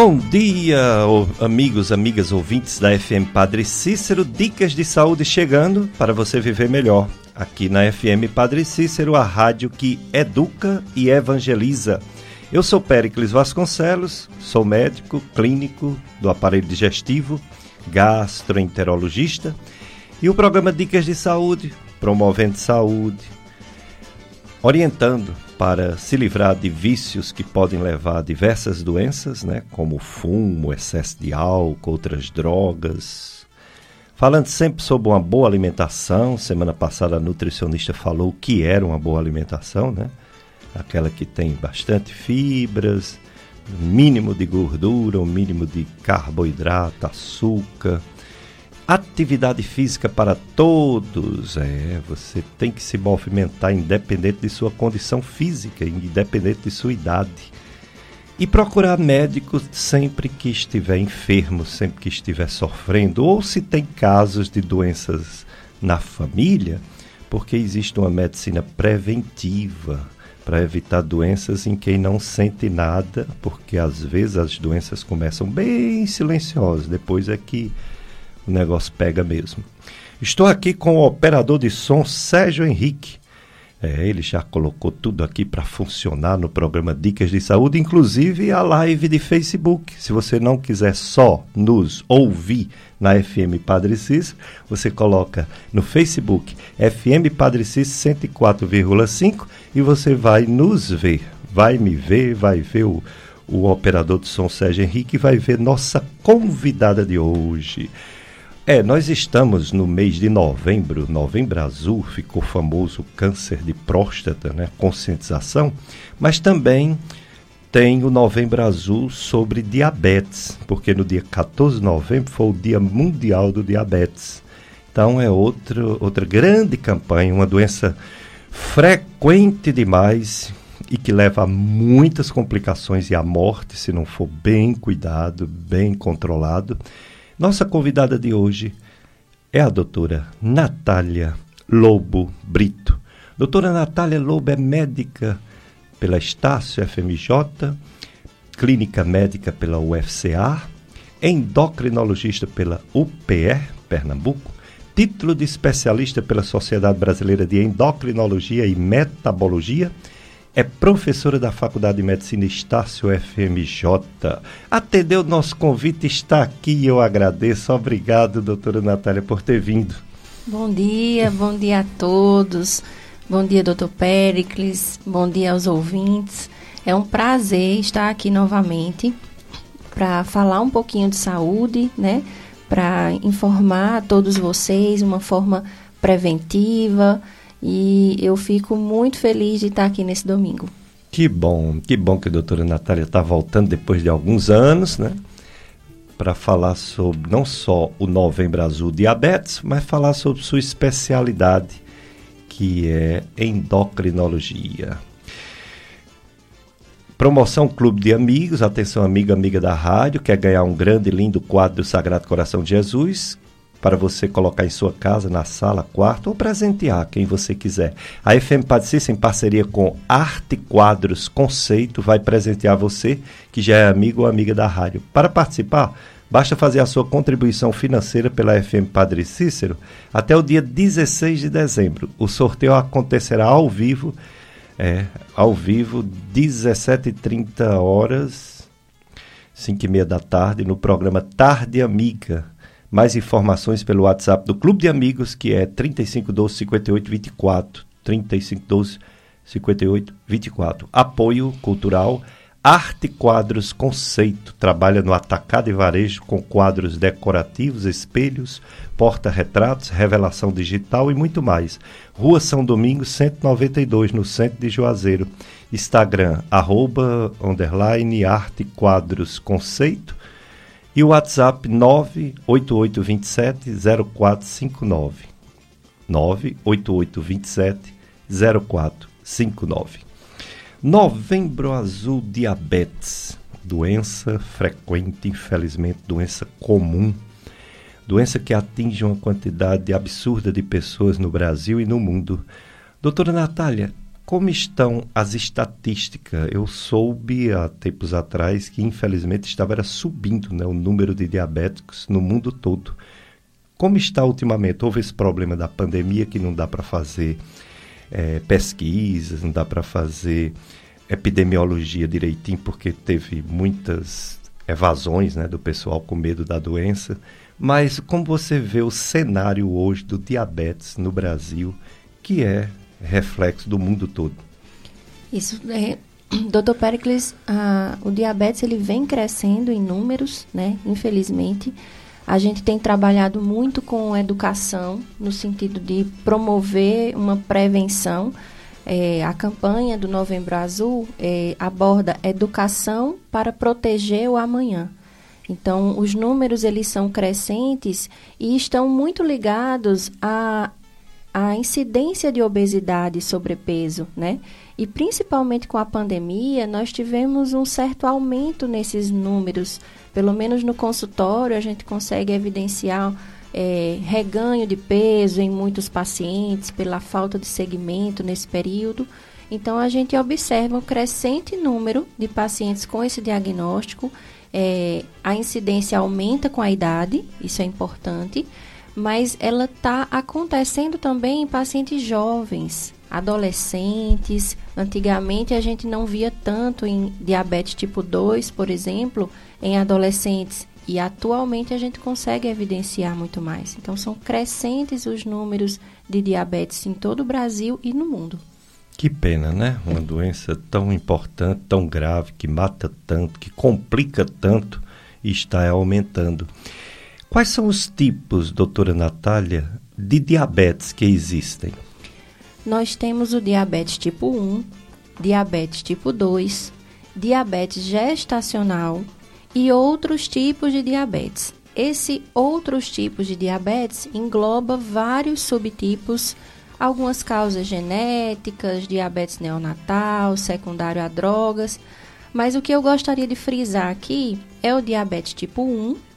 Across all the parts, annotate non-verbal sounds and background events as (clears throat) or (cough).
Bom dia, amigos, amigas ouvintes da FM Padre Cícero. Dicas de saúde chegando para você viver melhor. Aqui na FM Padre Cícero, a rádio que educa e evangeliza. Eu sou Péricles Vasconcelos, sou médico clínico do aparelho digestivo, gastroenterologista e o programa Dicas de Saúde, promovendo saúde, orientando para se livrar de vícios que podem levar a diversas doenças, né, como fumo, excesso de álcool, outras drogas. Falando sempre sobre uma boa alimentação, semana passada a nutricionista falou que era uma boa alimentação, né? Aquela que tem bastante fibras, mínimo de gordura, o mínimo de carboidrato, açúcar, Atividade física para todos. É, você tem que se movimentar independente de sua condição física, independente de sua idade. E procurar médico sempre que estiver enfermo, sempre que estiver sofrendo, ou se tem casos de doenças na família, porque existe uma medicina preventiva para evitar doenças em quem não sente nada, porque às vezes as doenças começam bem silenciosas, depois é que o negócio pega mesmo. Estou aqui com o operador de som Sérgio Henrique. É, ele já colocou tudo aqui para funcionar no programa Dicas de Saúde, inclusive a live de Facebook. Se você não quiser só nos ouvir na FM Padre Cis, você coloca no Facebook FM Padre Cis 104,5 e você vai nos ver. Vai me ver, vai ver o, o operador de som Sérgio Henrique e vai ver nossa convidada de hoje. É, nós estamos no mês de novembro, novembro azul, ficou famoso câncer de próstata, né? Conscientização, mas também tem o novembro azul sobre diabetes, porque no dia 14 de novembro foi o dia mundial do diabetes. Então é outro, outra grande campanha, uma doença frequente demais e que leva a muitas complicações e à morte se não for bem cuidado, bem controlado. Nossa convidada de hoje é a doutora Natália Lobo Brito. Doutora Natália Lobo é médica pela Estácio FMJ, clínica médica pela UFCA, endocrinologista pela UPR, Pernambuco, título de especialista pela Sociedade Brasileira de Endocrinologia e Metabologia é professora da Faculdade de Medicina Estácio FMJ. Atendeu nosso convite, está aqui e eu agradeço. Obrigado, doutora Natália, por ter vindo. Bom dia, bom dia a todos. Bom dia, doutor Pericles. Bom dia aos ouvintes. É um prazer estar aqui novamente para falar um pouquinho de saúde, né? Para informar a todos vocês uma forma preventiva, e eu fico muito feliz de estar aqui nesse domingo. Que bom, que bom que a doutora Natália está voltando depois de alguns anos, né? Para falar sobre não só o Novembro Azul Diabetes, mas falar sobre sua especialidade, que é endocrinologia. Promoção Clube de Amigos, atenção amiga, amiga da rádio, quer ganhar um grande lindo quadro do Sagrado Coração de Jesus, para você colocar em sua casa, na sala, quarto ou presentear quem você quiser. A FM Padecista, em parceria com Arte Quadros Conceito, vai presentear você que já é amigo ou amiga da rádio. Para participar, basta fazer a sua contribuição financeira pela FM Padre Cícero até o dia 16 de dezembro. O sorteio acontecerá ao vivo, é, ao vivo, 17h30 horas, 5 e meia da tarde, no programa Tarde Amiga mais informações pelo WhatsApp do Clube de Amigos, que é 3512 5824. 3512 5824. Apoio cultural Arte Quadros Conceito trabalha no atacado e varejo com quadros decorativos, espelhos, porta-retratos, revelação digital e muito mais. Rua São Domingos, 192, no centro de Juazeiro. Instagram, arroba, underline, Arte Quadros Conceito e o WhatsApp 98827 0459. 98827 0459. Novembro Azul Diabetes. Doença frequente, infelizmente, doença comum. Doença que atinge uma quantidade absurda de pessoas no Brasil e no mundo. Doutora Natália, como estão as estatísticas? Eu soube há tempos atrás que, infelizmente, estava era subindo né, o número de diabéticos no mundo todo. Como está ultimamente? Houve esse problema da pandemia que não dá para fazer é, pesquisas, não dá para fazer epidemiologia direitinho, porque teve muitas evasões né, do pessoal com medo da doença. Mas como você vê o cenário hoje do diabetes no Brasil, que é reflexo do mundo todo. Isso, é, (clears throat) Dr. Pericles, o diabetes ele vem crescendo em números, né? Infelizmente, a gente tem trabalhado muito com educação no sentido de promover uma prevenção. É, a campanha do Novembro Azul é, aborda educação para proteger o amanhã. Então, os números eles são crescentes e estão muito ligados a a incidência de obesidade e sobrepeso, né? E principalmente com a pandemia, nós tivemos um certo aumento nesses números. Pelo menos no consultório, a gente consegue evidenciar é, reganho de peso em muitos pacientes pela falta de segmento nesse período. Então, a gente observa um crescente número de pacientes com esse diagnóstico. É, a incidência aumenta com a idade, isso é importante mas ela está acontecendo também em pacientes jovens, adolescentes. Antigamente a gente não via tanto em diabetes tipo 2, por exemplo, em adolescentes. E atualmente a gente consegue evidenciar muito mais. Então são crescentes os números de diabetes em todo o Brasil e no mundo. Que pena, né? Uma doença tão importante, tão grave, que mata tanto, que complica tanto está aumentando. Quais são os tipos, doutora Natália, de diabetes que existem? Nós temos o diabetes tipo 1, diabetes tipo 2, diabetes gestacional e outros tipos de diabetes. Esse outros tipos de diabetes engloba vários subtipos, algumas causas genéticas, diabetes neonatal, secundário a drogas, mas o que eu gostaria de frisar aqui é o diabetes tipo 1,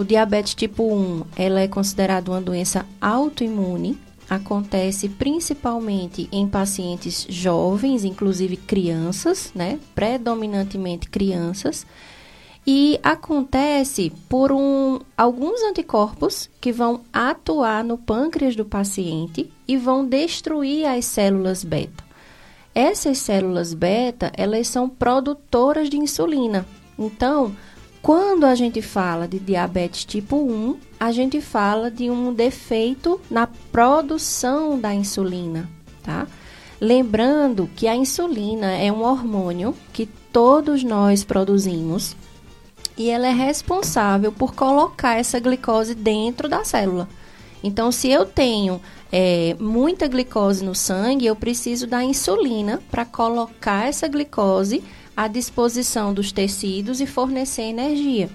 o diabetes tipo 1, ela é considerada uma doença autoimune, acontece principalmente em pacientes jovens, inclusive crianças, né? Predominantemente crianças. E acontece por um, alguns anticorpos que vão atuar no pâncreas do paciente e vão destruir as células beta. Essas células beta, elas são produtoras de insulina. Então, quando a gente fala de diabetes tipo 1, a gente fala de um defeito na produção da insulina, tá? Lembrando que a insulina é um hormônio que todos nós produzimos e ela é responsável por colocar essa glicose dentro da célula. Então, se eu tenho é, muita glicose no sangue, eu preciso da insulina para colocar essa glicose à disposição dos tecidos e fornecer energia.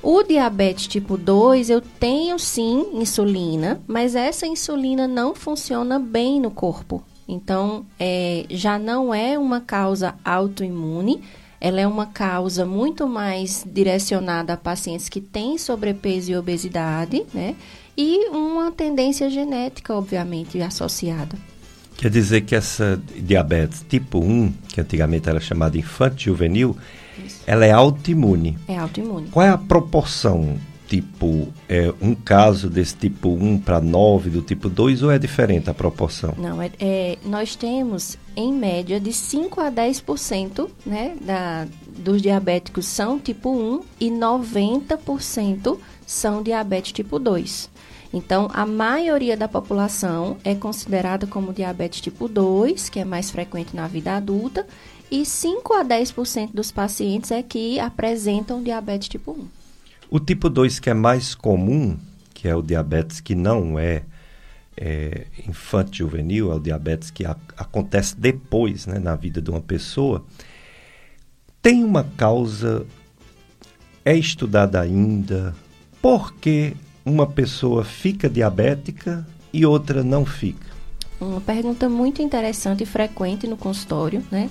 O diabetes tipo 2, eu tenho sim insulina, mas essa insulina não funciona bem no corpo. Então, é, já não é uma causa autoimune, ela é uma causa muito mais direcionada a pacientes que têm sobrepeso e obesidade, né? E uma tendência genética, obviamente, associada. Quer dizer que essa diabetes tipo 1, que antigamente era chamada infanto juvenil, Isso. ela é autoimune. É autoimune. Qual é a proporção? Tipo, é um caso desse tipo 1 para 9 do tipo 2 ou é diferente a proporção? Não, é, é, nós temos em média de 5 a 10% né, da, dos diabéticos são tipo 1 e 90% são diabetes tipo 2. Então, a maioria da população é considerada como diabetes tipo 2, que é mais frequente na vida adulta, e 5 a 10% dos pacientes é que apresentam diabetes tipo 1. O tipo 2 que é mais comum, que é o diabetes que não é, é infantil juvenil, é o diabetes que a, acontece depois né, na vida de uma pessoa, tem uma causa, é estudada ainda, por que uma pessoa fica diabética e outra não fica? Uma pergunta muito interessante e frequente no consultório, né?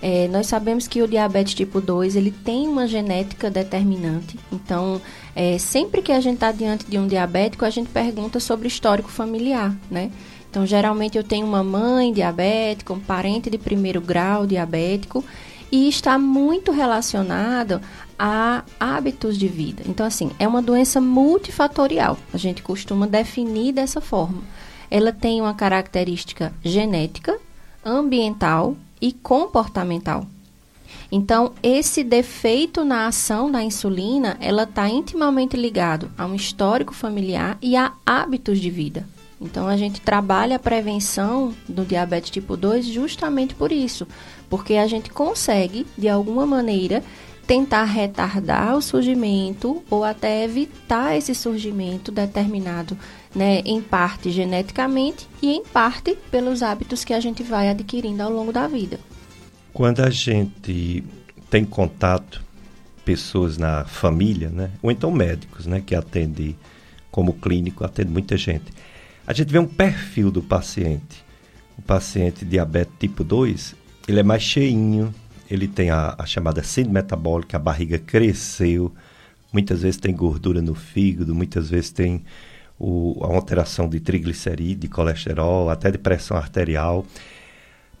É, nós sabemos que o diabetes tipo 2 ele tem uma genética determinante. Então, é, sempre que a gente está diante de um diabético, a gente pergunta sobre histórico familiar, né? Então, geralmente eu tenho uma mãe diabética, um parente de primeiro grau diabético, e está muito relacionado a hábitos de vida. Então, assim, é uma doença multifatorial. A gente costuma definir dessa forma. Ela tem uma característica genética, ambiental e comportamental. Então, esse defeito na ação da insulina, ela está intimamente ligado a um histórico familiar e a hábitos de vida. Então, a gente trabalha a prevenção do diabetes tipo 2 justamente por isso, porque a gente consegue, de alguma maneira, tentar retardar o surgimento ou até evitar esse surgimento determinado, né, em parte geneticamente e em parte pelos hábitos que a gente vai adquirindo ao longo da vida. Quando a gente tem contato, pessoas na família, né? ou então médicos, né? que atendem como clínico, atende muita gente. A gente vê um perfil do paciente. O paciente diabetes tipo 2, ele é mais cheinho, ele tem a, a chamada síndrome metabólica, a barriga cresceu, muitas vezes tem gordura no fígado, muitas vezes tem o, a alteração de triglicerídeo, de colesterol, até de pressão arterial.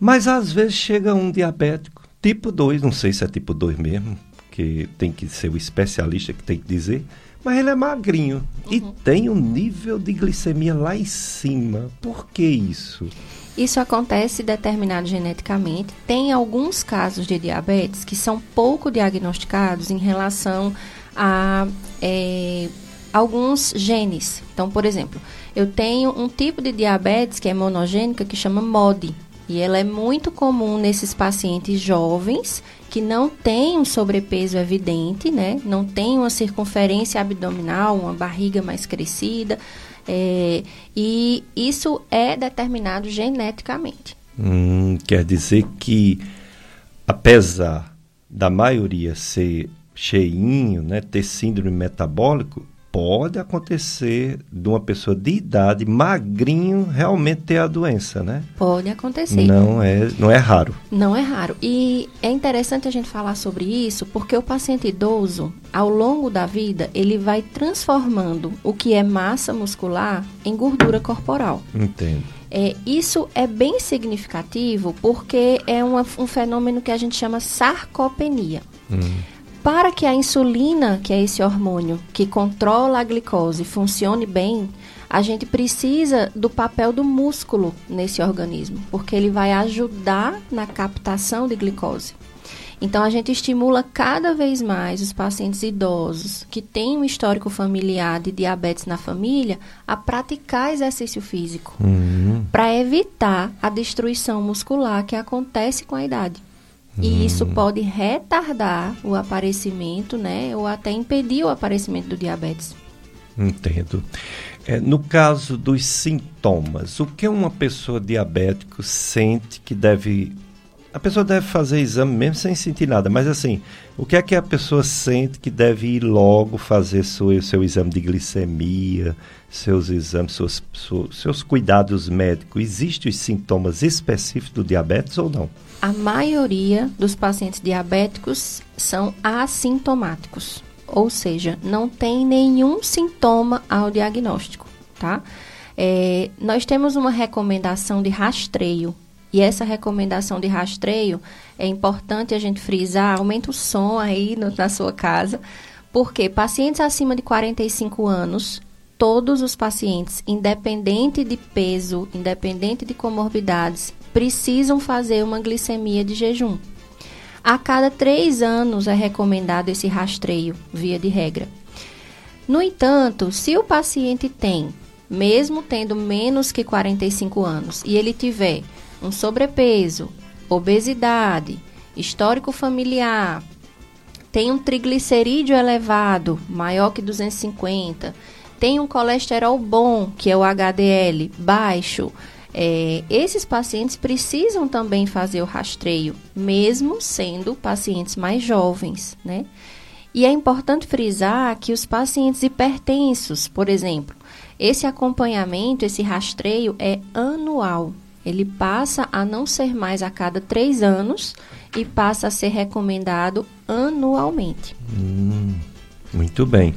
Mas às vezes chega um diabético, tipo 2, não sei se é tipo 2 mesmo, que tem que ser o especialista que tem que dizer, mas ele é magrinho uhum. e tem um nível de glicemia lá em cima. Por que isso? Isso acontece determinado geneticamente. Tem alguns casos de diabetes que são pouco diagnosticados em relação a é, alguns genes. Então, por exemplo, eu tenho um tipo de diabetes que é monogênica que chama MODY. E ela é muito comum nesses pacientes jovens que não têm um sobrepeso evidente, né? Não tem uma circunferência abdominal, uma barriga mais crescida. É, e isso é determinado geneticamente. Hum, quer dizer que, apesar da maioria ser cheinho, né, ter síndrome metabólico, pode acontecer de uma pessoa de idade, magrinho, realmente ter a doença, né? Pode acontecer. Não é, não é raro. Não é raro. E é interessante a gente falar sobre isso, porque o paciente idoso, ao longo da vida, ele vai transformando o que é massa muscular em gordura corporal. Entendo. É, isso é bem significativo porque é uma, um fenômeno que a gente chama sarcopenia. Hum. Para que a insulina, que é esse hormônio que controla a glicose, funcione bem, a gente precisa do papel do músculo nesse organismo, porque ele vai ajudar na captação de glicose. Então, a gente estimula cada vez mais os pacientes idosos que têm um histórico familiar de diabetes na família a praticar exercício físico, uhum. para evitar a destruição muscular que acontece com a idade. E hum. isso pode retardar o aparecimento, né? Ou até impedir o aparecimento do diabetes. Entendo. É, no caso dos sintomas, o que uma pessoa diabética sente que deve. A pessoa deve fazer exame mesmo sem sentir nada, mas assim, o que é que a pessoa sente que deve ir logo fazer seu, seu exame de glicemia, seus exames, seus, seus cuidados médicos? Existem os sintomas específicos do diabetes ou não? A maioria dos pacientes diabéticos são assintomáticos, ou seja, não tem nenhum sintoma ao diagnóstico, tá? É, nós temos uma recomendação de rastreio e essa recomendação de rastreio é importante a gente frisar, aumenta o som aí no, na sua casa, porque pacientes acima de 45 anos, todos os pacientes, independente de peso, independente de comorbidades, precisam fazer uma glicemia de jejum. A cada três anos é recomendado esse rastreio, via de regra. No entanto, se o paciente tem, mesmo tendo menos que 45 anos, e ele tiver um sobrepeso, obesidade, histórico familiar, tem um triglicerídeo elevado, maior que 250, tem um colesterol bom, que é o HDL, baixo, é, esses pacientes precisam também fazer o rastreio, mesmo sendo pacientes mais jovens, né? E é importante frisar que os pacientes hipertensos, por exemplo, esse acompanhamento, esse rastreio é anual. Ele passa a não ser mais a cada três anos e passa a ser recomendado anualmente. Hum, muito bem.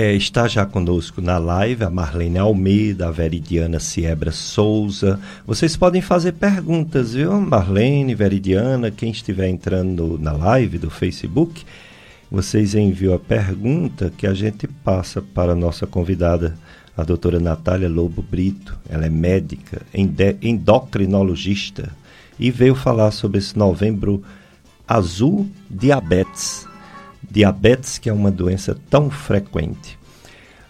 É, está já conosco na live a Marlene Almeida, a Veridiana Siebra Souza. Vocês podem fazer perguntas, viu? Marlene, Veridiana, quem estiver entrando na live do Facebook, vocês enviam a pergunta que a gente passa para a nossa convidada, a doutora Natália Lobo Brito. Ela é médica, endocrinologista e veio falar sobre esse novembro azul diabetes diabetes, que é uma doença tão frequente.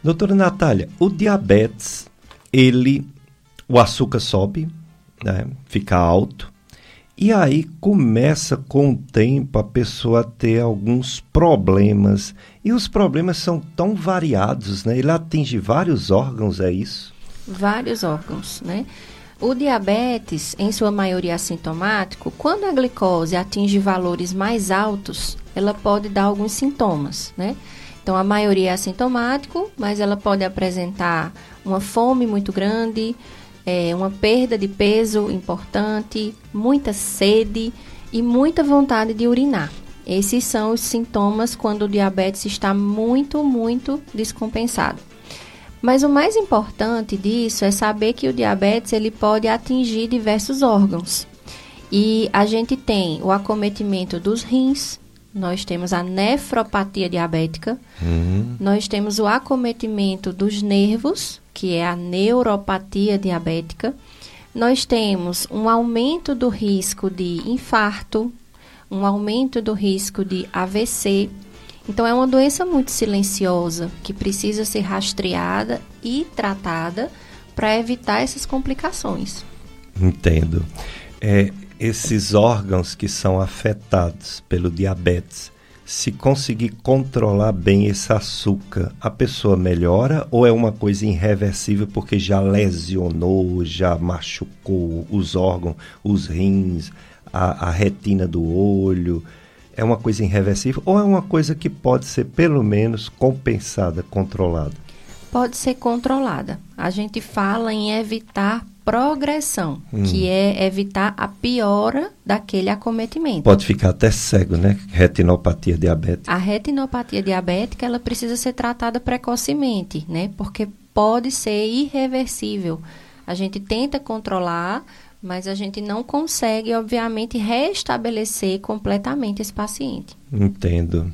Doutora Natália, o diabetes, ele, o açúcar sobe, né, fica alto, e aí começa com o tempo a pessoa a ter alguns problemas. E os problemas são tão variados, né? Ele atinge vários órgãos, é isso? Vários órgãos, né? O diabetes, em sua maioria assintomático, quando a glicose atinge valores mais altos, ela pode dar alguns sintomas, né? Então, a maioria é assintomático, mas ela pode apresentar uma fome muito grande, é, uma perda de peso importante, muita sede e muita vontade de urinar. Esses são os sintomas quando o diabetes está muito, muito descompensado. Mas o mais importante disso é saber que o diabetes ele pode atingir diversos órgãos. E a gente tem o acometimento dos rins, nós temos a nefropatia diabética, uhum. nós temos o acometimento dos nervos, que é a neuropatia diabética, nós temos um aumento do risco de infarto, um aumento do risco de AVC, então, é uma doença muito silenciosa que precisa ser rastreada e tratada para evitar essas complicações. Entendo. É, esses órgãos que são afetados pelo diabetes, se conseguir controlar bem esse açúcar, a pessoa melhora ou é uma coisa irreversível porque já lesionou, já machucou os órgãos, os rins, a, a retina do olho? é uma coisa irreversível ou é uma coisa que pode ser pelo menos compensada, controlada? Pode ser controlada. A gente fala em evitar progressão, hum. que é evitar a piora daquele acometimento. Pode ficar até cego, né? Retinopatia diabética. A retinopatia diabética, ela precisa ser tratada precocemente, né? Porque pode ser irreversível. A gente tenta controlar, mas a gente não consegue, obviamente, restabelecer completamente esse paciente. Entendo.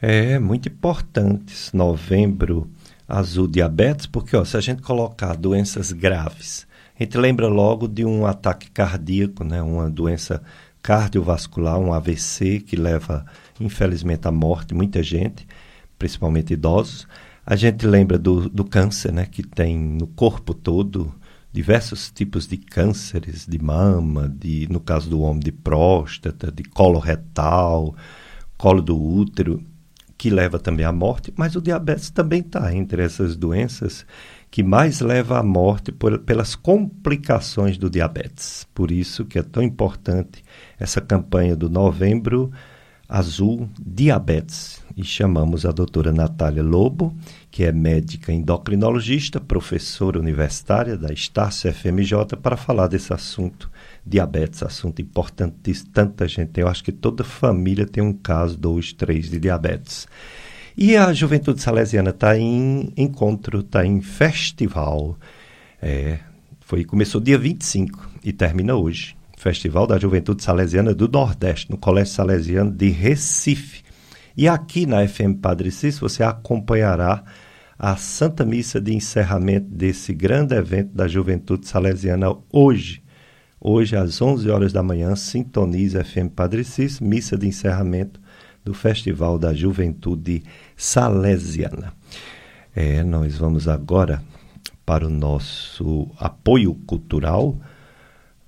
É muito importante esse novembro azul diabetes, porque ó, se a gente colocar doenças graves, a gente lembra logo de um ataque cardíaco, né, uma doença cardiovascular, um AVC que leva, infelizmente, à morte muita gente, principalmente idosos. A gente lembra do, do câncer, né, que tem no corpo todo, diversos tipos de cânceres de mama, de, no caso do homem, de próstata, de colo retal, colo do útero, que leva também à morte, mas o diabetes também está entre essas doenças que mais leva à morte por, pelas complicações do diabetes. Por isso que é tão importante essa campanha do Novembro Azul Diabetes. E chamamos a doutora Natália Lobo, que é médica endocrinologista, professora universitária da Estácio FMJ, para falar desse assunto, diabetes, assunto importantíssimo. Tanta gente eu acho que toda família tem um caso, dois, três de diabetes. E a Juventude Salesiana está em encontro, está em festival. É, foi, começou dia 25 e termina hoje. Festival da Juventude Salesiana do Nordeste, no Colégio Salesiano de Recife. E aqui na FM Padre Cícero você acompanhará a Santa Missa de encerramento desse grande evento da Juventude Salesiana hoje. Hoje, às 11 horas da manhã, sintoniza FM Padre Cis, missa de encerramento do Festival da Juventude Salesiana. É, nós vamos agora para o nosso apoio cultural.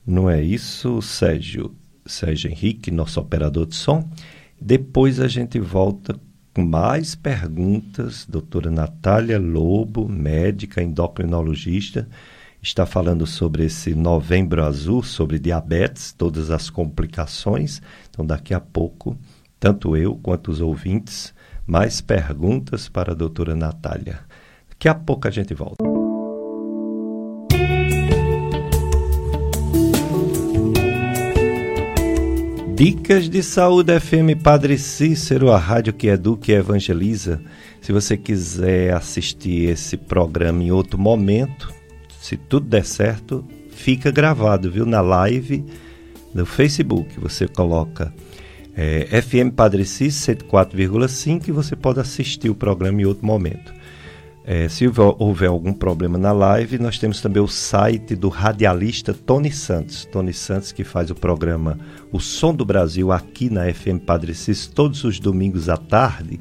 Não é isso, Sérgio? Sérgio Henrique, nosso operador de som. Depois a gente volta com mais perguntas. Doutora Natália Lobo, médica endocrinologista, está falando sobre esse novembro azul, sobre diabetes, todas as complicações. Então, daqui a pouco, tanto eu quanto os ouvintes, mais perguntas para a doutora Natália. Daqui a pouco a gente volta. Dicas de Saúde FM Padre Cícero, a rádio que educa e evangeliza. Se você quiser assistir esse programa em outro momento, se tudo der certo, fica gravado, viu? Na live no Facebook. Você coloca é, FM Padre Cícero 104,5 e você pode assistir o programa em outro momento. É, se houver algum problema na live, nós temos também o site do radialista Tony Santos. Tony Santos, que faz o programa O Som do Brasil aqui na FM Padre Cis, todos os domingos à tarde.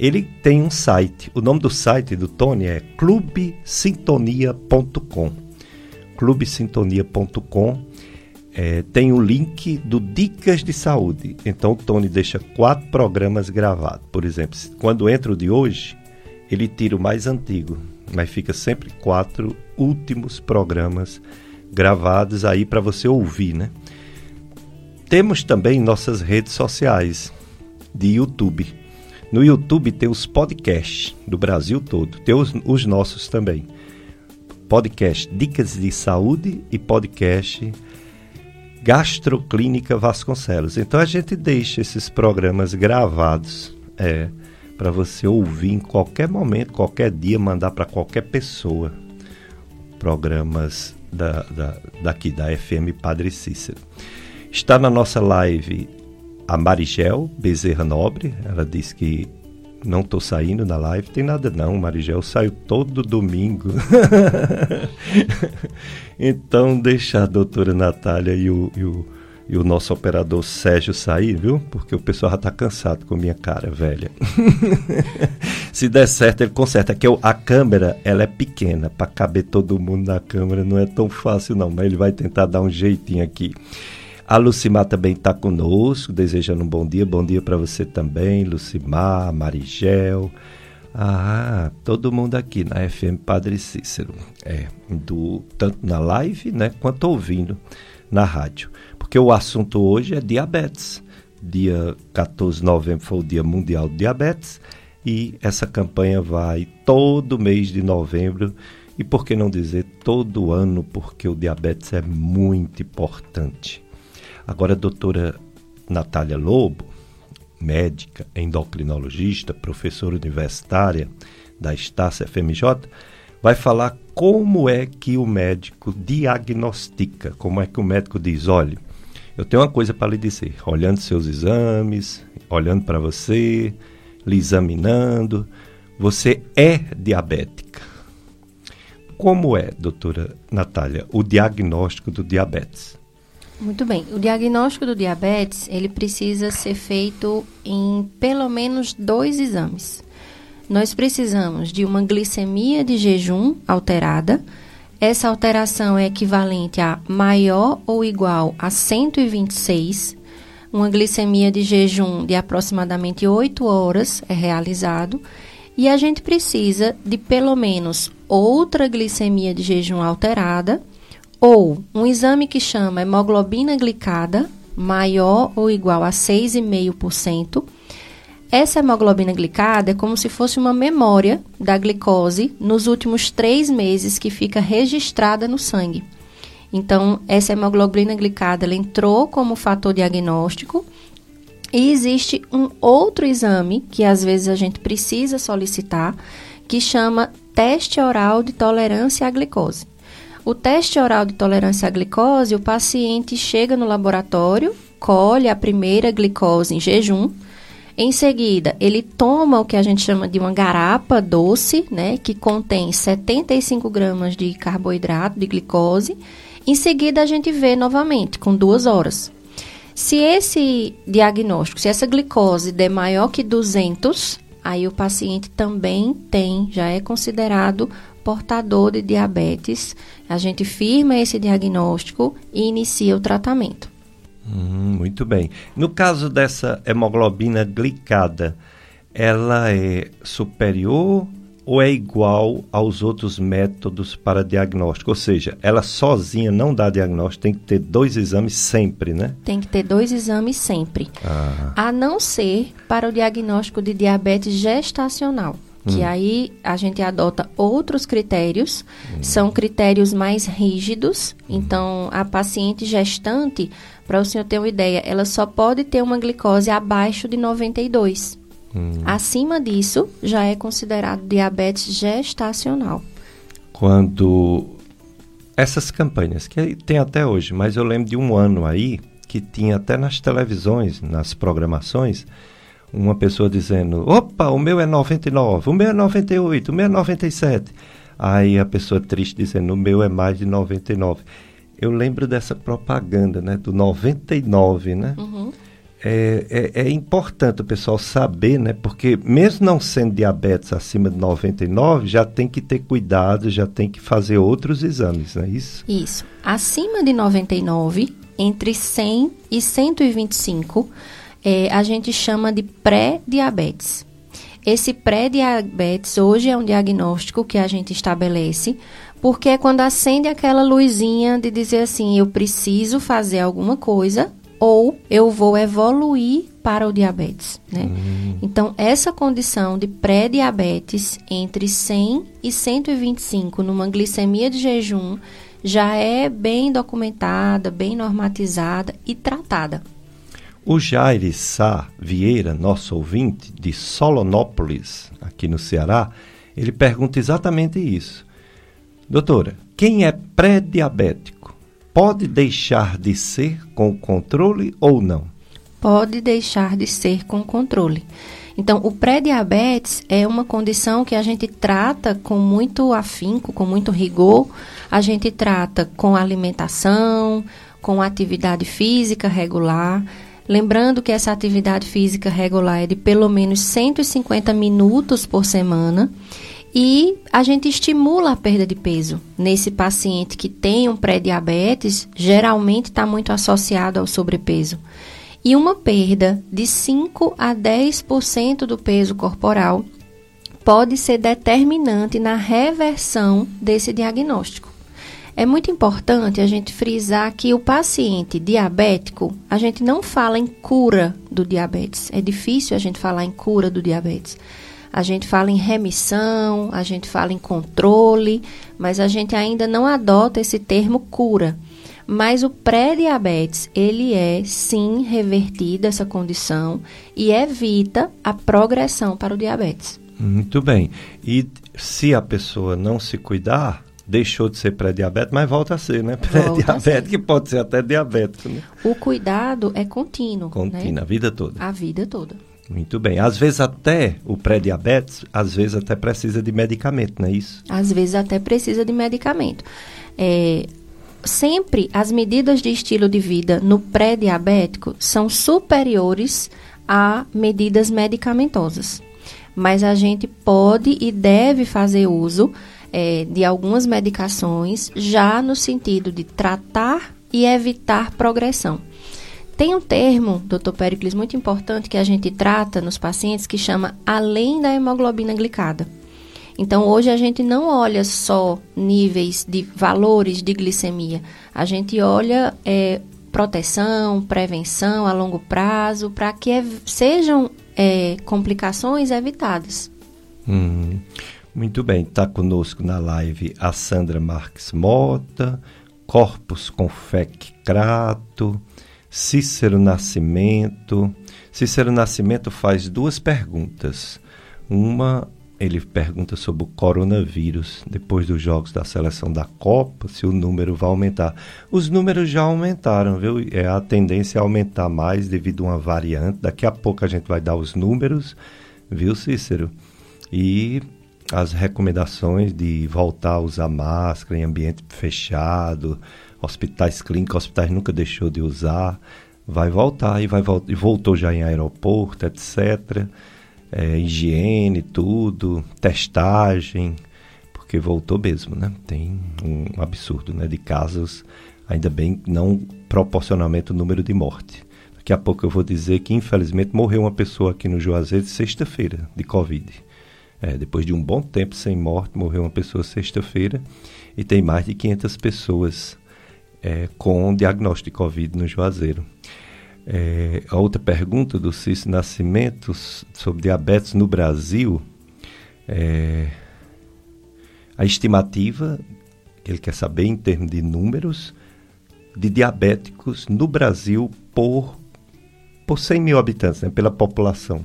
Ele tem um site. O nome do site do Tony é clubesintonia.com. clubesintonia.com. É, tem o link do Dicas de Saúde. Então o Tony deixa quatro programas gravados. Por exemplo, quando entra o de hoje, ele tira o mais antigo, mas fica sempre quatro últimos programas gravados aí para você ouvir, né? Temos também nossas redes sociais de YouTube. No YouTube tem os podcasts do Brasil todo, tem os, os nossos também. Podcast Dicas de Saúde e podcast Gastroclínica Vasconcelos. Então a gente deixa esses programas gravados. É, para você ouvir em qualquer momento, qualquer dia, mandar para qualquer pessoa. Programas da, da, daqui, da FM Padre Cícero. Está na nossa live a Marigel Bezerra Nobre. Ela disse que não estou saindo na live. Tem nada não, Marigel. Saio todo domingo. (laughs) então, deixa a doutora Natália e o, e o e o nosso operador Sérgio sair, viu? Porque o pessoal já está cansado com minha cara velha. (laughs) Se der certo, ele conserta. Que a câmera ela é pequena, para caber todo mundo na câmera não é tão fácil não, mas ele vai tentar dar um jeitinho aqui. A Lucimar também está conosco, desejando um bom dia. Bom dia para você também, Lucimar, Marigel. Ah, todo mundo aqui na FM Padre Cícero. É, do, tanto na live, né, quanto ouvindo na rádio porque o assunto hoje é diabetes. Dia 14 de novembro foi o Dia Mundial de Diabetes e essa campanha vai todo mês de novembro e por que não dizer todo ano, porque o diabetes é muito importante. Agora, a doutora Natália Lobo, médica, endocrinologista, professora universitária da Estácia FMJ, vai falar como é que o médico diagnostica, como é que o médico diz, olha, eu tenho uma coisa para lhe dizer. Olhando seus exames, olhando para você, lhe examinando, você é diabética. Como é, doutora Natália, o diagnóstico do diabetes? Muito bem. O diagnóstico do diabetes, ele precisa ser feito em pelo menos dois exames. Nós precisamos de uma glicemia de jejum alterada, essa alteração é equivalente a maior ou igual a 126. Uma glicemia de jejum de aproximadamente 8 horas é realizado. E a gente precisa de pelo menos outra glicemia de jejum alterada ou um exame que chama hemoglobina glicada maior ou igual a 6,5% essa hemoglobina glicada é como se fosse uma memória da glicose nos últimos três meses que fica registrada no sangue. Então, essa hemoglobina glicada ela entrou como fator diagnóstico e existe um outro exame que às vezes a gente precisa solicitar, que chama teste oral de tolerância à glicose. O teste oral de tolerância à glicose, o paciente chega no laboratório, colhe a primeira glicose em jejum, em seguida, ele toma o que a gente chama de uma garapa doce, né, que contém 75 gramas de carboidrato, de glicose. Em seguida, a gente vê novamente, com duas horas. Se esse diagnóstico, se essa glicose der maior que 200, aí o paciente também tem, já é considerado portador de diabetes. A gente firma esse diagnóstico e inicia o tratamento. Hum, muito bem. No caso dessa hemoglobina glicada, ela é superior ou é igual aos outros métodos para diagnóstico? Ou seja, ela sozinha não dá diagnóstico, tem que ter dois exames sempre, né? Tem que ter dois exames sempre. Ah. A não ser para o diagnóstico de diabetes gestacional que hum. aí a gente adota outros critérios, hum. são critérios mais rígidos. Hum. Então, a paciente gestante para o senhor ter uma ideia, ela só pode ter uma glicose abaixo de 92. Hum. Acima disso, já é considerado diabetes gestacional. Quando essas campanhas, que tem até hoje, mas eu lembro de um ano aí que tinha até nas televisões, nas programações, uma pessoa dizendo: opa, o meu é 99, o meu é 98, o meu é 97. Aí a pessoa triste dizendo: o meu é mais de 99. Eu lembro dessa propaganda, né, do 99, né? Uhum. É, é, é, importante o pessoal saber, né? Porque mesmo não sendo diabetes acima de 99, já tem que ter cuidado, já tem que fazer outros exames, não é isso? Isso. Acima de 99, entre 100 e 125, é, a gente chama de pré-diabetes. Esse pré-diabetes hoje é um diagnóstico que a gente estabelece, porque é quando acende aquela luzinha de dizer assim: eu preciso fazer alguma coisa ou eu vou evoluir para o diabetes, né? Hum. Então, essa condição de pré-diabetes entre 100 e 125 numa glicemia de jejum já é bem documentada, bem normatizada e tratada. O Jair Sá Vieira, nosso ouvinte, de Solonópolis, aqui no Ceará, ele pergunta exatamente isso. Doutora, quem é pré-diabético pode deixar de ser com controle ou não? Pode deixar de ser com controle. Então, o pré-diabetes é uma condição que a gente trata com muito afinco, com muito rigor. A gente trata com alimentação, com atividade física regular. Lembrando que essa atividade física regular é de pelo menos 150 minutos por semana e a gente estimula a perda de peso. Nesse paciente que tem um pré-diabetes, geralmente está muito associado ao sobrepeso. E uma perda de 5 a 10% do peso corporal pode ser determinante na reversão desse diagnóstico. É muito importante a gente frisar que o paciente diabético, a gente não fala em cura do diabetes. É difícil a gente falar em cura do diabetes. A gente fala em remissão, a gente fala em controle, mas a gente ainda não adota esse termo cura. Mas o pré-diabetes, ele é sim revertida essa condição e evita a progressão para o diabetes. Muito bem. E se a pessoa não se cuidar, deixou de ser pré-diabético, mas volta a ser, né? Pré-diabético, que pode ser até diabético, né? O cuidado é contínuo. Contínuo, né? a vida toda. A vida toda. Muito bem. Às vezes até o pré-diabetes, às vezes até precisa de medicamento, não é isso? Às vezes até precisa de medicamento. É, sempre as medidas de estilo de vida no pré-diabético são superiores a medidas medicamentosas. Mas a gente pode e deve fazer uso é, de algumas medicações já no sentido de tratar e evitar progressão. Tem um termo, doutor Pericles, muito importante que a gente trata nos pacientes que chama além da hemoglobina glicada. Então, hoje a gente não olha só níveis de valores de glicemia, a gente olha é, proteção, prevenção a longo prazo, para que sejam é, complicações evitadas. Hum. Muito bem, está conosco na live a Sandra Marques Mota, Corpus Confec Crato, Cícero Nascimento. Cícero Nascimento faz duas perguntas. Uma, ele pergunta sobre o coronavírus, depois dos jogos da seleção da Copa, se o número vai aumentar. Os números já aumentaram, viu? É a tendência a aumentar mais devido a uma variante. Daqui a pouco a gente vai dar os números, viu, Cícero? E as recomendações de voltar a usar máscara em ambiente fechado, hospitais clínicos, hospitais nunca deixou de usar, vai voltar e vai e voltou já em aeroporto, etc. É, higiene, tudo, testagem, porque voltou mesmo, né? Tem um absurdo, né? De casos, ainda bem não proporcionalmente o número de morte. Daqui a pouco eu vou dizer que infelizmente morreu uma pessoa aqui no Juazeiro sexta-feira de Covid. É, depois de um bom tempo sem morte, morreu uma pessoa sexta-feira e tem mais de 500 pessoas é, com diagnóstico de Covid no Juazeiro. É, a outra pergunta do Cício Nascimento sobre diabetes no Brasil, é, a estimativa, ele quer saber em termos de números, de diabéticos no Brasil por, por 100 mil habitantes, né, pela população.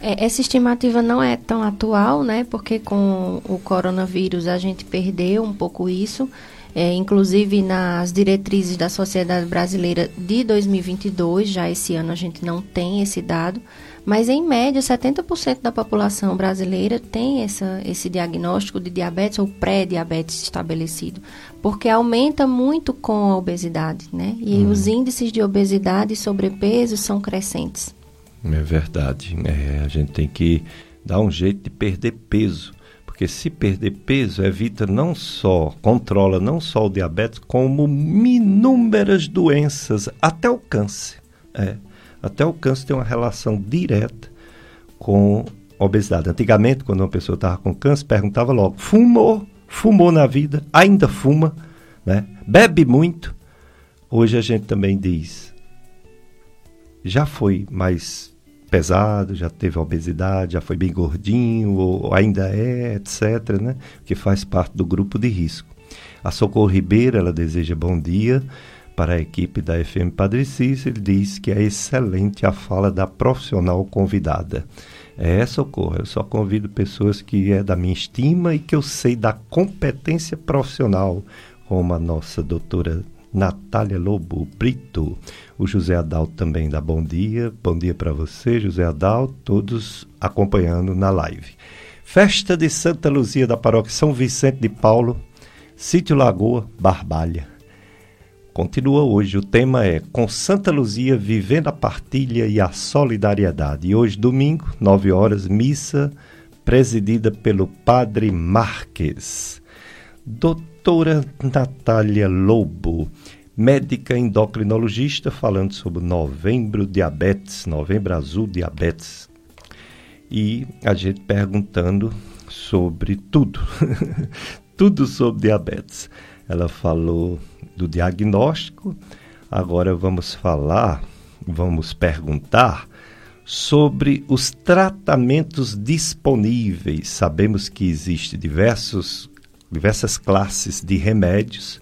É, essa estimativa não é tão atual, né? Porque com o coronavírus a gente perdeu um pouco isso. É, inclusive nas diretrizes da Sociedade Brasileira de 2022, já esse ano a gente não tem esse dado, mas em média 70% da população brasileira tem essa, esse diagnóstico de diabetes ou pré-diabetes estabelecido, porque aumenta muito com a obesidade, né? E hum. os índices de obesidade e sobrepeso são crescentes. É verdade. É, a gente tem que dar um jeito de perder peso. Porque se perder peso, evita não só, controla não só o diabetes, como inúmeras doenças, até o câncer. É, até o câncer tem uma relação direta com obesidade. Antigamente, quando uma pessoa estava com câncer, perguntava logo: fumou? Fumou na vida? Ainda fuma? Né? Bebe muito? Hoje a gente também diz: já foi mais pesado, já teve obesidade, já foi bem gordinho, ou ainda é, etc., né? que faz parte do grupo de risco. A Socorro Ribeiro, ela deseja bom dia para a equipe da FM Padre Cícero, diz que é excelente a fala da profissional convidada. É, Socorro, eu só convido pessoas que é da minha estima e que eu sei da competência profissional, como a nossa doutora Natália Lobo Brito. O José Adalto também dá bom dia. Bom dia para você, José Adalto, todos acompanhando na live. Festa de Santa Luzia da Paróquia São Vicente de Paulo, Sítio Lagoa, Barbalha. Continua hoje, o tema é Com Santa Luzia, vivendo a partilha e a solidariedade. E hoje, domingo, 9 horas, missa presidida pelo Padre Marques. Doutor doutora Natália Lobo, médica endocrinologista, falando sobre novembro diabetes, novembro azul diabetes. E a gente perguntando sobre tudo, (laughs) tudo sobre diabetes. Ela falou do diagnóstico, agora vamos falar, vamos perguntar sobre os tratamentos disponíveis. Sabemos que existem diversos diversas classes de remédios,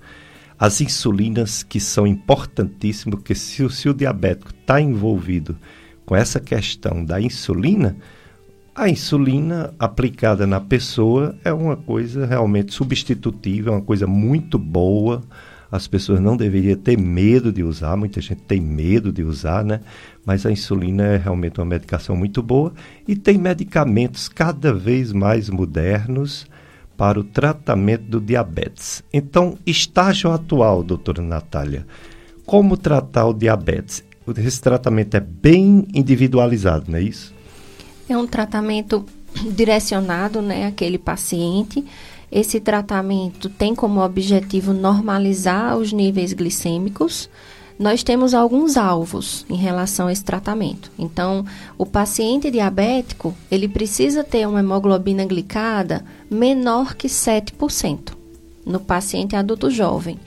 as insulinas que são importantíssimas, porque se, o, se o diabético está envolvido com essa questão da insulina, a insulina aplicada na pessoa é uma coisa realmente substitutiva, é uma coisa muito boa. As pessoas não deveriam ter medo de usar, muita gente tem medo de usar, né? Mas a insulina é realmente uma medicação muito boa e tem medicamentos cada vez mais modernos para o tratamento do diabetes. Então, estágio atual, doutora Natália, como tratar o diabetes? Esse tratamento é bem individualizado, não é isso? É um tratamento (clears throat) direcionado né, àquele paciente. Esse tratamento tem como objetivo normalizar os níveis glicêmicos, nós temos alguns alvos em relação a esse tratamento. Então, o paciente diabético, ele precisa ter uma hemoglobina glicada menor que 7% no paciente adulto jovem.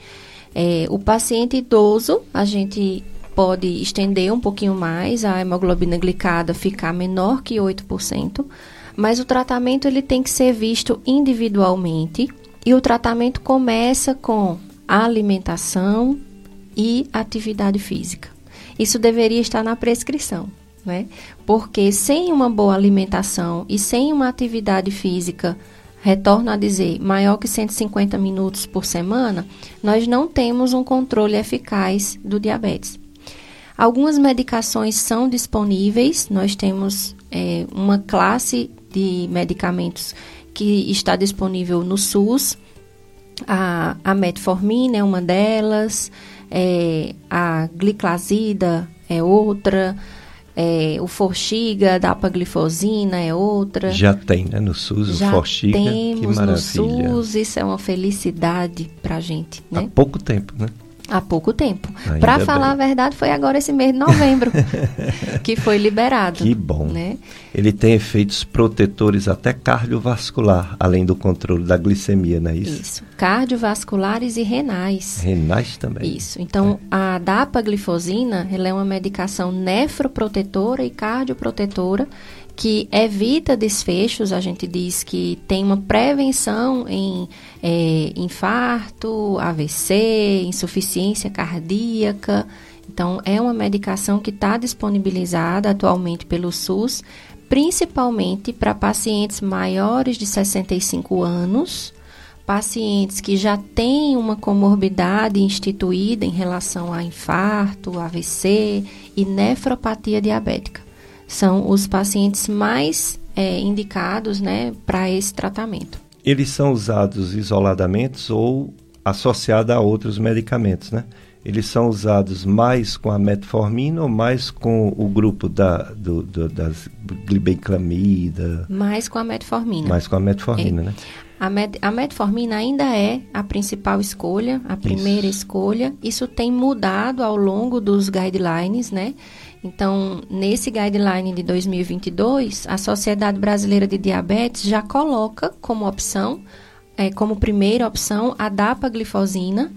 É, o paciente idoso, a gente pode estender um pouquinho mais, a hemoglobina glicada ficar menor que 8%, mas o tratamento ele tem que ser visto individualmente e o tratamento começa com alimentação, e atividade física. Isso deveria estar na prescrição, né? Porque sem uma boa alimentação e sem uma atividade física, retorno a dizer, maior que 150 minutos por semana, nós não temos um controle eficaz do diabetes. Algumas medicações são disponíveis, nós temos é, uma classe de medicamentos que está disponível no SUS. A, a metformina é uma delas, é, a gliclazida é outra, é, o forxiga da apaglifosina é outra. Já tem, né, no SUS Já o forxiga, temos que maravilha. no SUS, isso é uma felicidade para a gente, né? Há pouco tempo, né? Há pouco tempo. Para falar bem. a verdade, foi agora esse mês de novembro (laughs) que foi liberado. Que bom. Né? Ele tem efeitos protetores até cardiovascular, além do controle da glicemia, não é isso? Isso. Cardiovasculares e renais. Renais também. Isso. Então, é. a dapaglifosina, ela é uma medicação nefroprotetora e cardioprotetora que evita desfechos. A gente diz que tem uma prevenção em é, infarto, AVC, insuficiência cardíaca. Então, é uma medicação que está disponibilizada atualmente pelo SUS, principalmente para pacientes maiores de 65 anos, pacientes que já têm uma comorbidade instituída em relação a infarto, AVC e nefropatia diabética são os pacientes mais é, indicados né, para esse tratamento. Eles são usados isoladamente ou associados a outros medicamentos, né? Eles são usados mais com a metformina ou mais com o grupo da, do, do, das glibenclamida? Mais com a metformina. Mais com a metformina, é. né? A, met, a metformina ainda é a principal escolha, a primeira Isso. escolha. Isso tem mudado ao longo dos guidelines, né? Então, nesse guideline de 2022, a Sociedade Brasileira de Diabetes já coloca como opção, é, como primeira opção, a dapaglifosina.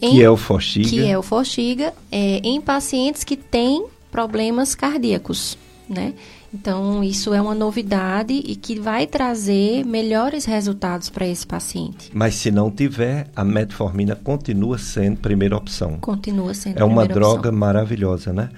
Em, que é o Forxiga. Que é o Forxiga, é, em pacientes que têm problemas cardíacos, né? Então, isso é uma novidade e que vai trazer melhores resultados para esse paciente. Mas se não tiver, a metformina continua sendo primeira opção. Continua sendo É uma droga opção. maravilhosa, né?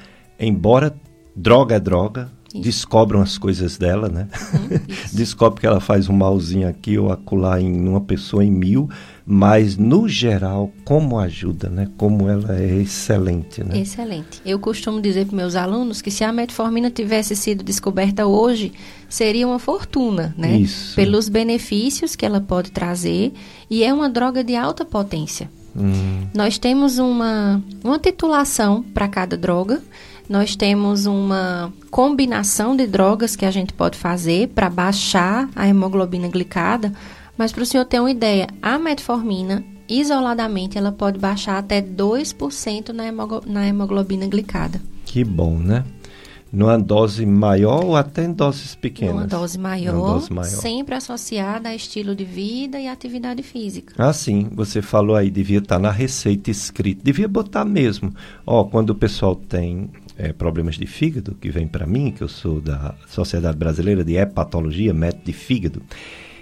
Embora droga é droga, isso. descobram as coisas dela, né? Uhum, (laughs) Descobre que ela faz um malzinho aqui ou acolá em uma pessoa em mil, mas no geral, como ajuda, né? Como ela é excelente, né? Excelente. Eu costumo dizer para meus alunos que se a metformina tivesse sido descoberta hoje, seria uma fortuna, né? Isso. Pelos benefícios que ela pode trazer e é uma droga de alta potência. Hum. Nós temos uma, uma titulação para cada droga nós temos uma combinação de drogas que a gente pode fazer para baixar a hemoglobina glicada, mas para o senhor ter uma ideia, a metformina isoladamente ela pode baixar até 2% na hemoglobina glicada. Que bom, né? Numa dose maior ou até em doses pequenas? Numa dose maior, Numa dose maior. sempre associada a estilo de vida e atividade física. Ah, sim. Você falou aí, devia estar na receita escrita. Devia botar mesmo. Ó, quando o pessoal tem é, problemas de fígado, que vem para mim, que eu sou da Sociedade Brasileira de Hepatologia, método de fígado,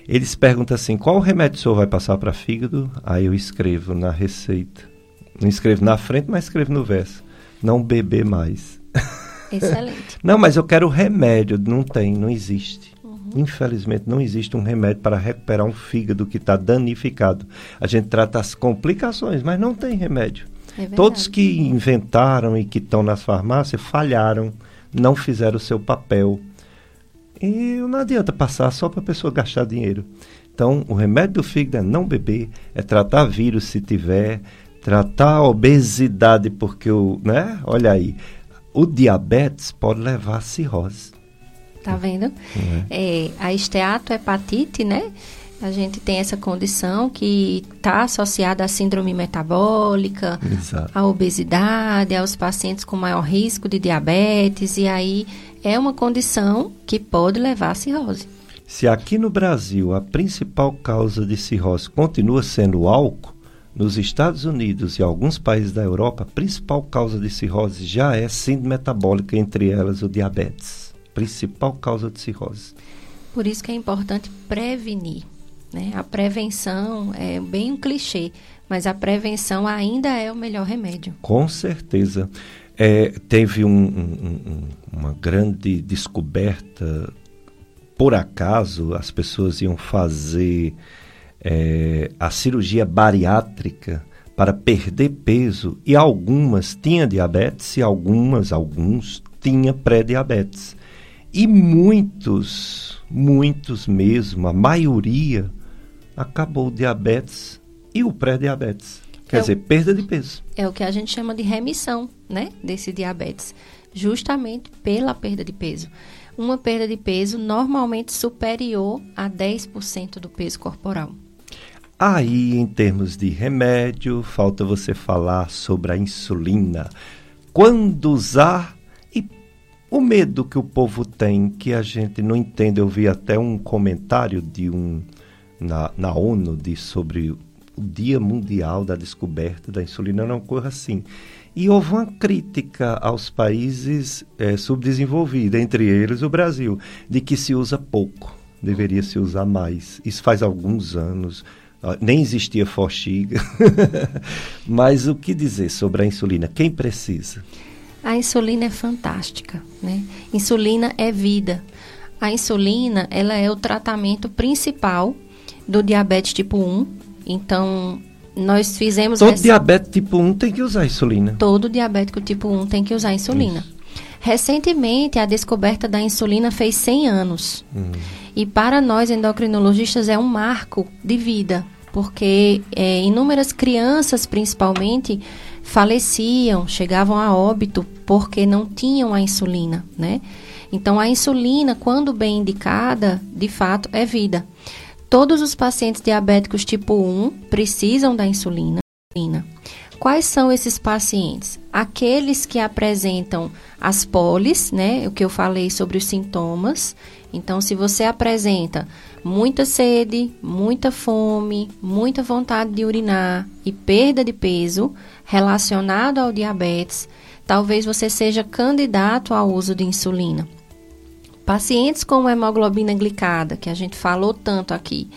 eles perguntam assim, qual remédio o senhor vai passar para fígado? Aí eu escrevo na receita. Não escrevo na frente, mas escrevo no verso. Não beber mais. (laughs) Excelente. não, mas eu quero remédio. Não tem, não existe. Uhum. Infelizmente, não existe um remédio para recuperar um fígado que está danificado. A gente trata as complicações, mas não tem remédio. É Todos que inventaram e que estão nas farmácias falharam, não fizeram o seu papel. E não adianta passar só para a pessoa gastar dinheiro. Então, o remédio do fígado é não beber, é tratar vírus se tiver, tratar a obesidade, porque o, né? Olha aí, o diabetes pode levar a cirrose. Tá vendo? Uhum. É, a esteatohepatite, né? A gente tem essa condição que está associada à síndrome metabólica, Exato. à obesidade, aos pacientes com maior risco de diabetes, e aí é uma condição que pode levar à cirrose. Se aqui no Brasil a principal causa de cirrose continua sendo o álcool, nos Estados Unidos e alguns países da Europa, a principal causa de cirrose já é síndrome metabólica, entre elas o diabetes. Principal causa de cirrose. Por isso que é importante prevenir. Né? A prevenção é bem um clichê, mas a prevenção ainda é o melhor remédio. Com certeza. É, teve um, um, uma grande descoberta. Por acaso, as pessoas iam fazer é, a cirurgia bariátrica para perder peso e algumas tinham diabetes e algumas, alguns, tinham pré-diabetes. E muitos, muitos mesmo, a maioria, acabou o diabetes e o pré-diabetes. Quer é dizer, o, perda de peso. É o que a gente chama de remissão, né, desse diabetes, justamente pela perda de peso. Uma perda de peso normalmente superior a 10% do peso corporal. Aí, em termos de remédio, falta você falar sobre a insulina. Quando usar e o medo que o povo tem, que a gente não entende. Eu vi até um comentário de um na, na ONU de, sobre o Dia Mundial da Descoberta da Insulina não ocorra assim. E houve uma crítica aos países é, subdesenvolvidos, entre eles o Brasil, de que se usa pouco, deveria se usar mais. Isso faz alguns anos, nem existia forxiga. (laughs) Mas o que dizer sobre a insulina? Quem precisa? A insulina é fantástica, né? Insulina é vida. A insulina, ela é o tratamento principal do diabetes tipo 1. Então, nós fizemos... Todo essa... diabetes tipo 1 tem que usar insulina. Todo diabético tipo 1 tem que usar insulina. Isso. Recentemente, a descoberta da insulina fez 100 anos. Hum. E para nós endocrinologistas é um marco de vida, porque é, inúmeras crianças, principalmente, faleciam, chegavam a óbito porque não tinham a insulina, né? Então, a insulina, quando bem indicada, de fato, é vida. Todos os pacientes diabéticos tipo 1 precisam da insulina. Quais são esses pacientes? Aqueles que apresentam as polis, né? O que eu falei sobre os sintomas. Então, se você apresenta muita sede, muita fome, muita vontade de urinar e perda de peso relacionado ao diabetes, talvez você seja candidato ao uso de insulina. Pacientes com hemoglobina glicada, que a gente falou tanto aqui,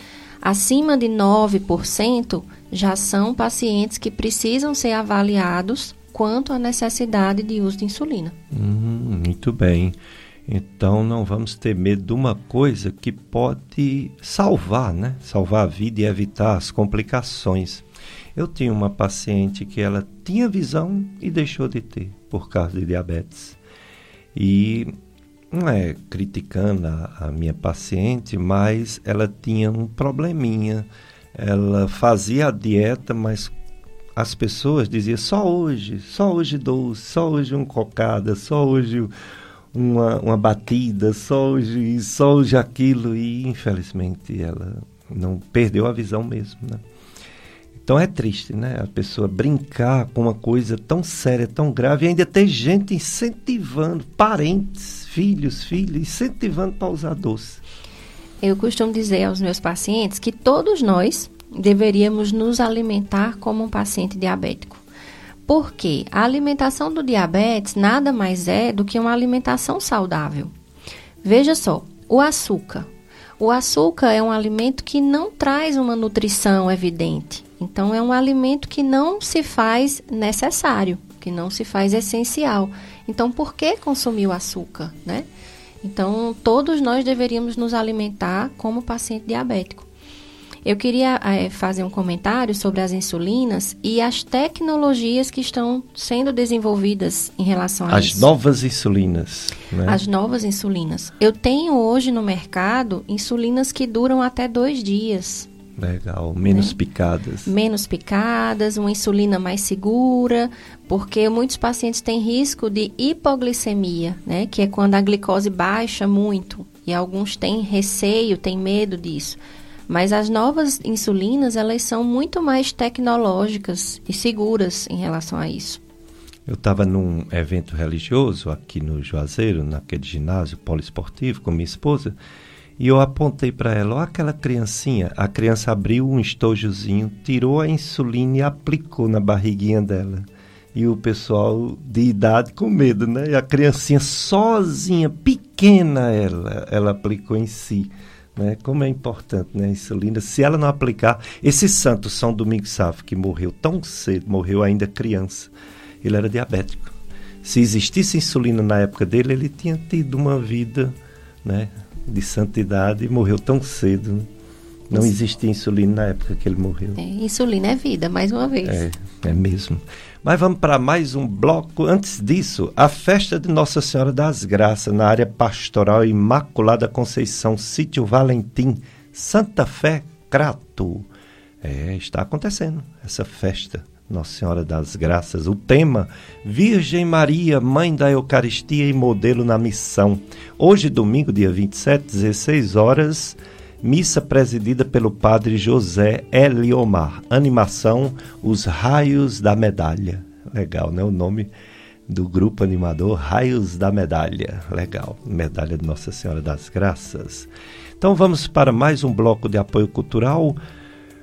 acima de 9%, já são pacientes que precisam ser avaliados quanto à necessidade de uso de insulina. Hum, muito bem. Então não vamos ter medo de uma coisa que pode salvar, né? Salvar a vida e evitar as complicações. Eu tinha uma paciente que ela tinha visão e deixou de ter por causa de diabetes. E não é criticando a, a minha paciente, mas ela tinha um probleminha. Ela fazia a dieta, mas as pessoas diziam só hoje, só hoje doce, só hoje um cocada, só hoje uma, uma batida, só hoje só hoje aquilo. E infelizmente ela não perdeu a visão mesmo, né? Então é triste, né? A pessoa brincar com uma coisa tão séria, tão grave, e ainda ter gente incentivando, parentes, filhos, filhos, incentivando para usar doce. Eu costumo dizer aos meus pacientes que todos nós deveríamos nos alimentar como um paciente diabético. Porque a alimentação do diabetes nada mais é do que uma alimentação saudável. Veja só, o açúcar. O açúcar é um alimento que não traz uma nutrição evidente. Então, é um alimento que não se faz necessário, que não se faz essencial. Então, por que consumir o açúcar, né? Então, todos nós deveríamos nos alimentar como paciente diabético. Eu queria é, fazer um comentário sobre as insulinas e as tecnologias que estão sendo desenvolvidas em relação a as isso. As novas insulinas. Né? As novas insulinas. Eu tenho hoje no mercado insulinas que duram até dois dias. Legal, menos né? picadas. Menos picadas, uma insulina mais segura, porque muitos pacientes têm risco de hipoglicemia, né? Que é quando a glicose baixa muito. E alguns têm receio, têm medo disso. Mas as novas insulinas, elas são muito mais tecnológicas e seguras em relação a isso. Eu estava num evento religioso aqui no Juazeiro, naquele ginásio poliesportivo, com minha esposa, e eu apontei para ela, ó aquela criancinha. A criança abriu um estojozinho, tirou a insulina e aplicou na barriguinha dela. E o pessoal de idade com medo, né? E a criancinha sozinha, pequena ela, ela aplicou em si. Né? Como é importante né, a insulina. Se ela não aplicar, esse santo São Domingos Safo, que morreu tão cedo, morreu ainda criança, ele era diabético. Se existisse insulina na época dele, ele tinha tido uma vida né, de santidade e morreu tão cedo. Não Isso. existia insulina na época que ele morreu. É, insulina é vida, mais uma vez. É, é mesmo. Mas vamos para mais um bloco. Antes disso, a festa de Nossa Senhora das Graças na área pastoral Imaculada Conceição, sítio Valentim, Santa Fé, Crato. É, está acontecendo essa festa. Nossa Senhora das Graças. O tema: Virgem Maria, Mãe da Eucaristia e modelo na missão. Hoje, domingo, dia 27, 16 horas, missa presidida pelo padre José Eliomar. Animação: Os Raios da Medalha. Legal, né? O nome do grupo animador Raios da Medalha. Legal. Medalha de Nossa Senhora das Graças. Então vamos para mais um bloco de apoio cultural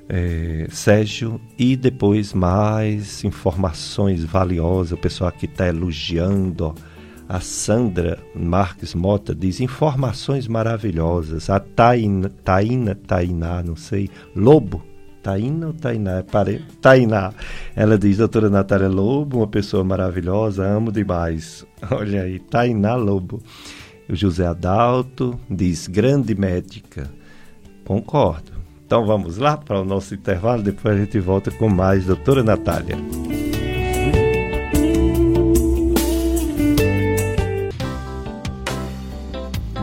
é, Sérgio, e depois mais informações valiosas. O pessoal aqui está elogiando. A Sandra Marques Mota diz informações maravilhosas. A Taina, Taina, Tainá, não sei, Lobo, Taina ou Tainá? É pare... Tainá. Ela diz, doutora Natália Lobo, uma pessoa maravilhosa, amo demais. (laughs) Olha aí, Tainá Lobo. O José Adalto diz, grande médica. Concordo. Então vamos lá para o nosso intervalo, depois a gente volta com mais, doutora Natália.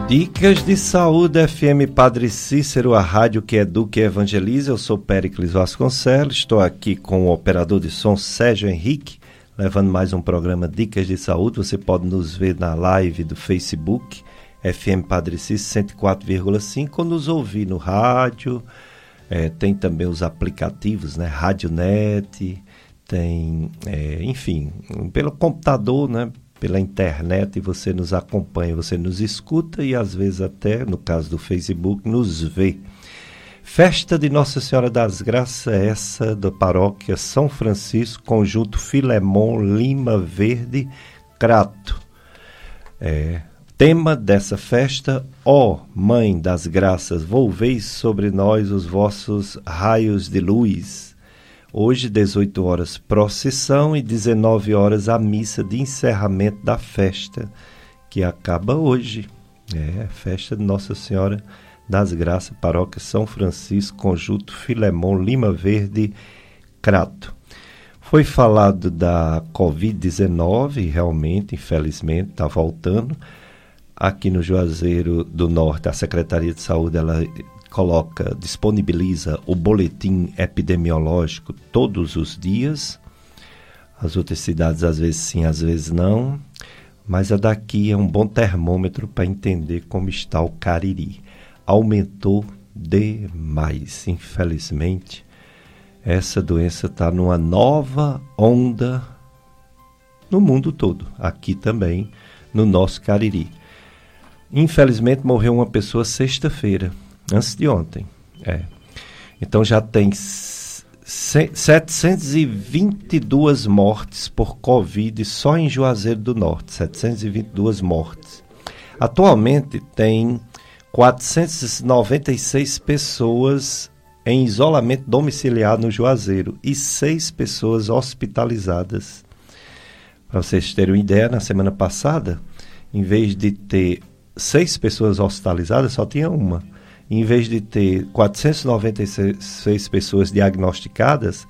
Dicas de Saúde FM Padre Cícero, a rádio que educa e evangeliza. Eu sou Péricles Vasconcelos, estou aqui com o operador de som Sérgio Henrique, levando mais um programa Dicas de Saúde. Você pode nos ver na live do Facebook, FM Padre Cícero 104,5, ou nos ouvir no rádio, é, tem também os aplicativos, né? Radionet, tem, é, enfim, pelo computador, né? Pela internet você nos acompanha, você nos escuta e às vezes até, no caso do Facebook, nos vê. Festa de Nossa Senhora das Graças, essa da paróquia São Francisco, conjunto Filemon Lima Verde Crato. É, Tema dessa festa, ó Mãe das Graças, volveis sobre nós os vossos raios de luz. Hoje, 18 horas, procissão e 19 horas, a missa de encerramento da festa, que acaba hoje. É, festa de Nossa Senhora das Graças, paróquia São Francisco, conjunto Filemon Lima Verde, Crato. Foi falado da Covid-19, realmente, infelizmente, está voltando Aqui no Juazeiro do Norte, a Secretaria de Saúde ela coloca, disponibiliza o boletim epidemiológico todos os dias. As outras cidades às vezes sim, às vezes não. Mas a daqui é um bom termômetro para entender como está o Cariri. Aumentou demais, infelizmente. Essa doença está numa nova onda no mundo todo, aqui também no nosso Cariri. Infelizmente morreu uma pessoa sexta-feira, antes de ontem. É. Então já tem 722 mortes por Covid só em Juazeiro do Norte. 722 mortes. Atualmente tem 496 pessoas em isolamento domiciliar no Juazeiro e seis pessoas hospitalizadas. Para vocês terem uma ideia, na semana passada, em vez de ter seis pessoas hospitalizadas, só tinha uma. Em vez de ter 496 pessoas diagnosticadas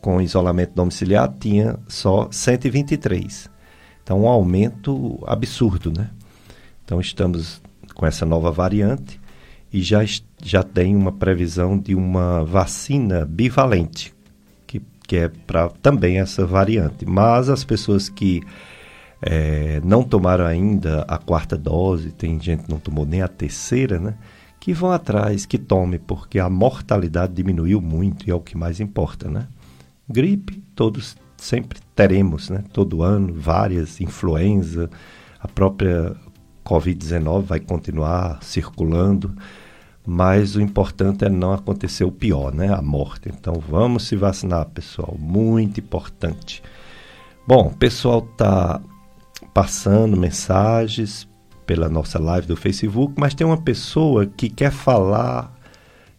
com isolamento domiciliar, tinha só 123. Então, um aumento absurdo, né? Então, estamos com essa nova variante e já, já tem uma previsão de uma vacina bivalente, que, que é para também essa variante. Mas as pessoas que é, não tomaram ainda a quarta dose, tem gente que não tomou nem a terceira, né? Que vão atrás, que tome, porque a mortalidade diminuiu muito e é o que mais importa, né? Gripe, todos sempre teremos, né? Todo ano, várias, influenza, a própria Covid-19 vai continuar circulando, mas o importante é não acontecer o pior, né? A morte. Então vamos se vacinar, pessoal, muito importante. Bom, o pessoal está passando mensagens pela nossa live do Facebook, mas tem uma pessoa que quer falar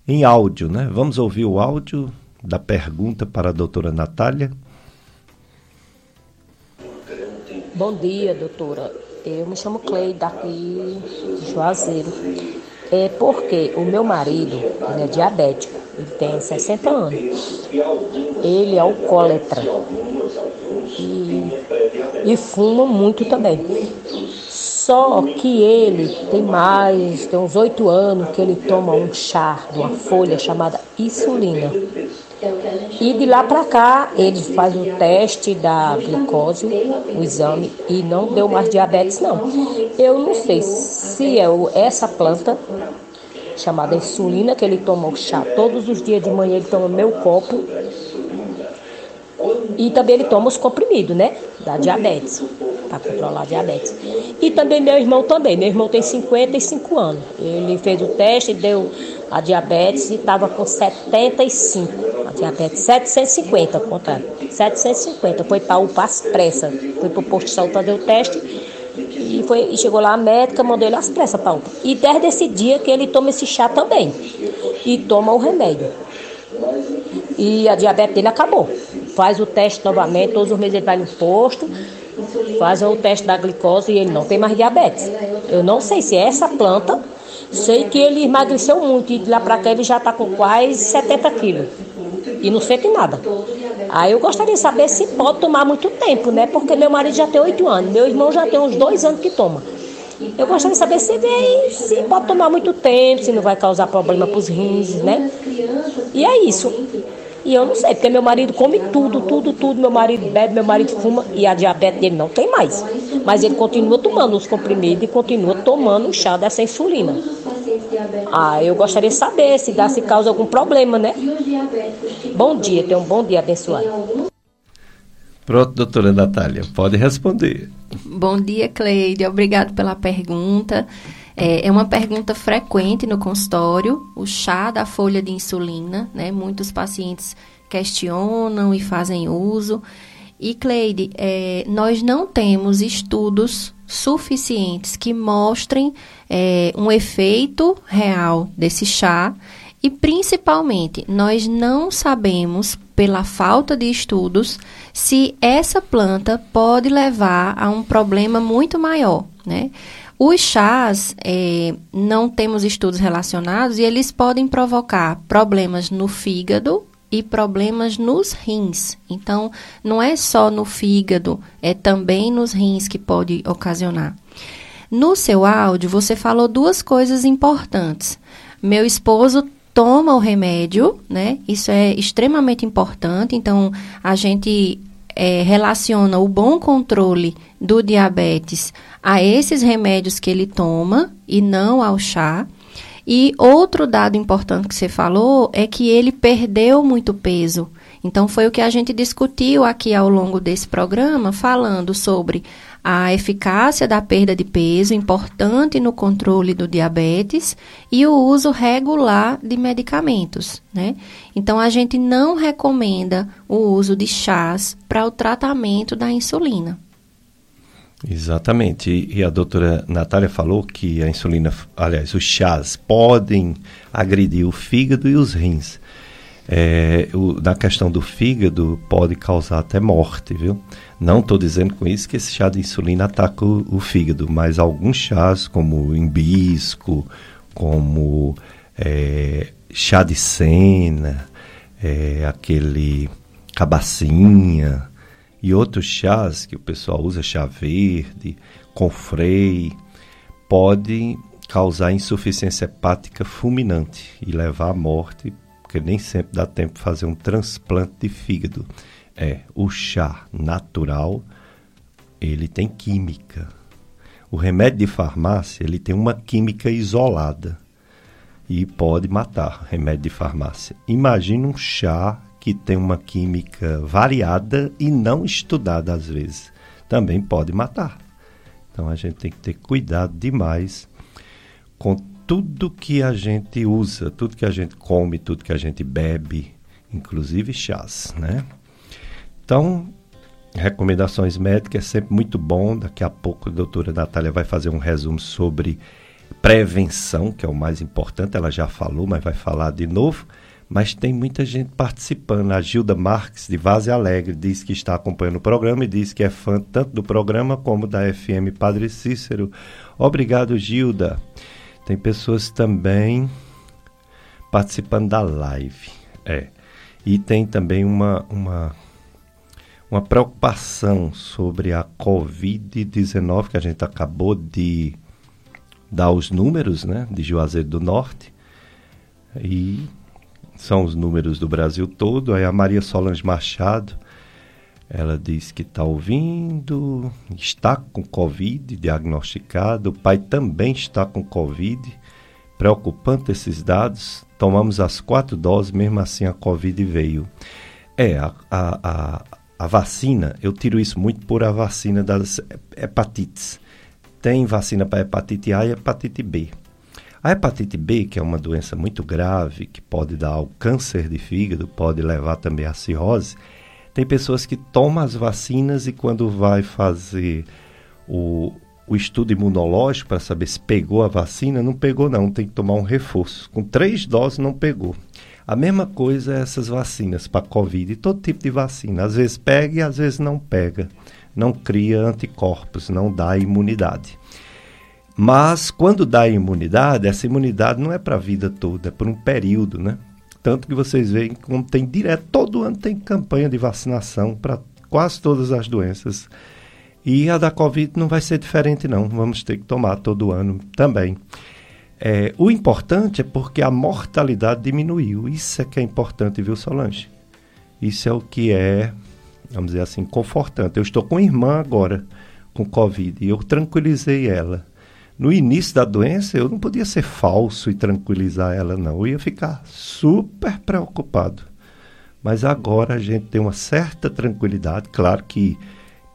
em áudio, né? Vamos ouvir o áudio da pergunta para a doutora Natália. Bom dia, doutora. Eu me chamo Cleide, daqui de Juazeiro. É porque o meu marido, ele é diabético, ele tem 60 anos. Ele é alcoólatra. E e fuma muito também. Só que ele tem mais, tem uns oito anos que ele toma um chá de uma folha chamada insulina. E de lá para cá ele faz o teste da glicose, o exame, e não deu mais diabetes não. Eu não sei se é essa planta chamada insulina que ele toma o chá todos os dias de manhã ele toma meu copo e também ele toma os comprimidos, né? Da diabetes, para controlar a diabetes. E também meu irmão também. Meu irmão tem 55 anos. Ele fez o teste, deu a diabetes e estava com 75. A diabetes 750, ao contrário. 750. Foi para o Passo Pressa. Foi para o posto de saúde fazer o teste. E, foi, e chegou lá a médica, mandou ele às pressas para UPA. E desde esse dia que ele toma esse chá também. E toma o remédio. E a diabetes dele acabou. Faz o teste novamente, todos os meses ele vai no posto, faz o teste da glicose e ele não tem mais diabetes. Eu não sei se é essa planta Sei que ele emagreceu muito e de lá para cá ele já está com quase 70 quilos. E não sente nada. Aí eu gostaria de saber se pode tomar muito tempo, né? Porque meu marido já tem 8 anos, meu irmão já tem uns 2 anos que toma. Eu gostaria de saber se, vem, se pode tomar muito tempo, se não vai causar problema para os rins, né? E é isso. E eu não sei, porque meu marido come tudo, tudo, tudo. Meu marido bebe, meu marido fuma e a diabetes dele não tem mais. Mas ele continua tomando os comprimidos e continua tomando o chá dessa insulina. Ah, eu gostaria de saber se dá se causa algum problema, né? Bom dia, tenha um bom dia abençoado. Pronto, doutora Natália, pode responder. Bom dia, Cleide. Obrigado pela pergunta. É, é, uma pergunta frequente no consultório, o chá da folha de insulina, né? Muitos pacientes questionam e fazem uso. E, Cleide, é, nós não temos estudos suficientes que mostrem é, um efeito real desse chá e, principalmente, nós não sabemos, pela falta de estudos, se essa planta pode levar a um problema muito maior, né? Os chás, é, não temos estudos relacionados e eles podem provocar problemas no fígado e problemas nos rins. Então, não é só no fígado, é também nos rins que pode ocasionar. No seu áudio, você falou duas coisas importantes. Meu esposo toma o remédio, né? Isso é extremamente importante. Então, a gente é, relaciona o bom controle do diabetes a esses remédios que ele toma e não ao chá. E outro dado importante que você falou é que ele perdeu muito peso. Então, foi o que a gente discutiu aqui ao longo desse programa, falando sobre a eficácia da perda de peso, importante no controle do diabetes, e o uso regular de medicamentos, né? Então, a gente não recomenda o uso de chás para o tratamento da insulina. Exatamente. E a doutora Natália falou que a insulina, aliás, os chás podem agredir o fígado e os rins. É, o, na questão do fígado, pode causar até morte, viu? Não estou dizendo com isso que esse chá de insulina ataca o, o fígado, mas alguns chás, como embisco, como é, chá de cena, é, aquele cabacinha e outros chás que o pessoal usa, chá verde, confrei, pode causar insuficiência hepática fulminante e levar à morte, porque nem sempre dá tempo de fazer um transplante de fígado é o chá natural, ele tem química. O remédio de farmácia, ele tem uma química isolada e pode matar, remédio de farmácia. Imagina um chá que tem uma química variada e não estudada às vezes. Também pode matar. Então a gente tem que ter cuidado demais com tudo que a gente usa, tudo que a gente come, tudo que a gente bebe, inclusive chás, né? Então, recomendações médicas é sempre muito bom. Daqui a pouco a doutora Natália vai fazer um resumo sobre prevenção, que é o mais importante. Ela já falou, mas vai falar de novo. Mas tem muita gente participando. A Gilda Marques, de Vaze Alegre, diz que está acompanhando o programa e diz que é fã tanto do programa como da FM Padre Cícero. Obrigado, Gilda. Tem pessoas também participando da live. É. E tem também uma, uma uma preocupação sobre a Covid-19, que a gente acabou de dar os números né, de Juazeiro do Norte, e são os números do Brasil todo. Aí a Maria Solange Machado, ela diz que está ouvindo, está com Covid diagnosticado, o pai também está com Covid. Preocupante esses dados. Tomamos as quatro doses, mesmo assim a Covid veio. É, a, a, a a vacina, eu tiro isso muito por a vacina das hepatites. Tem vacina para hepatite A e hepatite B. A hepatite B, que é uma doença muito grave, que pode dar ao câncer de fígado, pode levar também à cirrose, tem pessoas que tomam as vacinas e quando vai fazer o, o estudo imunológico para saber se pegou a vacina, não pegou não, tem que tomar um reforço. Com três doses não pegou. A mesma coisa é essas vacinas para Covid e todo tipo de vacina. Às vezes pega e às vezes não pega. Não cria anticorpos, não dá imunidade. Mas quando dá imunidade, essa imunidade não é para a vida toda, é por um período, né? Tanto que vocês veem como tem direto, todo ano tem campanha de vacinação para quase todas as doenças. E a da Covid não vai ser diferente, não. Vamos ter que tomar todo ano também. É, o importante é porque a mortalidade diminuiu. Isso é que é importante, viu, Solange? Isso é o que é, vamos dizer assim, confortante. Eu estou com irmã agora com Covid e eu tranquilizei ela. No início da doença, eu não podia ser falso e tranquilizar ela, não. Eu ia ficar super preocupado. Mas agora a gente tem uma certa tranquilidade. Claro que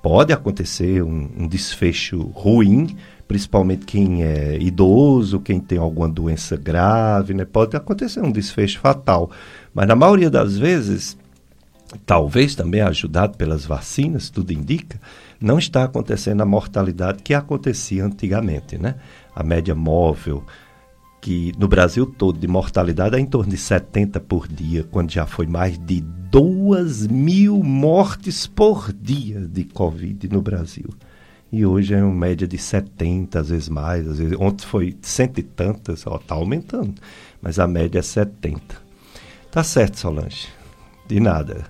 pode acontecer um, um desfecho ruim, principalmente quem é idoso, quem tem alguma doença grave, né? Pode acontecer um desfecho fatal. Mas na maioria das vezes, talvez também ajudado pelas vacinas, tudo indica, não está acontecendo a mortalidade que acontecia antigamente, né? A média móvel que no Brasil todo de mortalidade é em torno de 70 por dia, quando já foi mais de 2 mil mortes por dia de Covid no Brasil e hoje é uma média de 70, às vezes mais, às vezes ontem foi cento e tantas, ó, tá aumentando, mas a média é 70. Tá certo, Solange. De nada.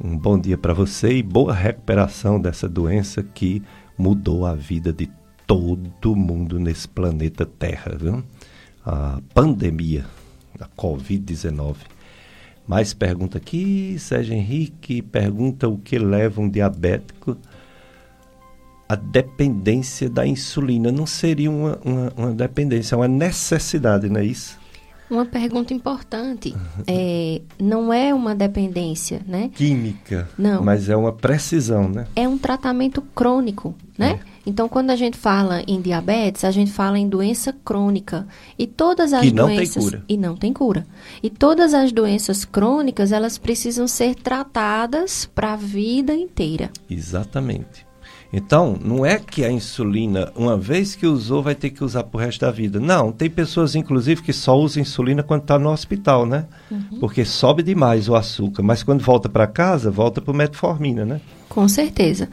Um bom dia para você e boa recuperação dessa doença que mudou a vida de todo mundo nesse planeta Terra, viu? A pandemia da Covid-19. Mais pergunta aqui, Sérgio Henrique pergunta o que leva um diabético a dependência da insulina. Não seria uma, uma, uma dependência, é uma necessidade, não é isso? Uma pergunta importante. É, não é uma dependência, né? Química. Não. Mas é uma precisão, né? É um tratamento crônico, né? É. Então, quando a gente fala em diabetes, a gente fala em doença crônica. E todas as que não doenças. Tem cura. E não tem cura. E todas as doenças crônicas, elas precisam ser tratadas para a vida inteira. Exatamente. Então, não é que a insulina, uma vez que usou, vai ter que usar pro resto da vida. Não, tem pessoas, inclusive, que só usam insulina quando está no hospital, né? Uhum. Porque sobe demais o açúcar. Mas quando volta para casa, volta para metformina, né? Com certeza.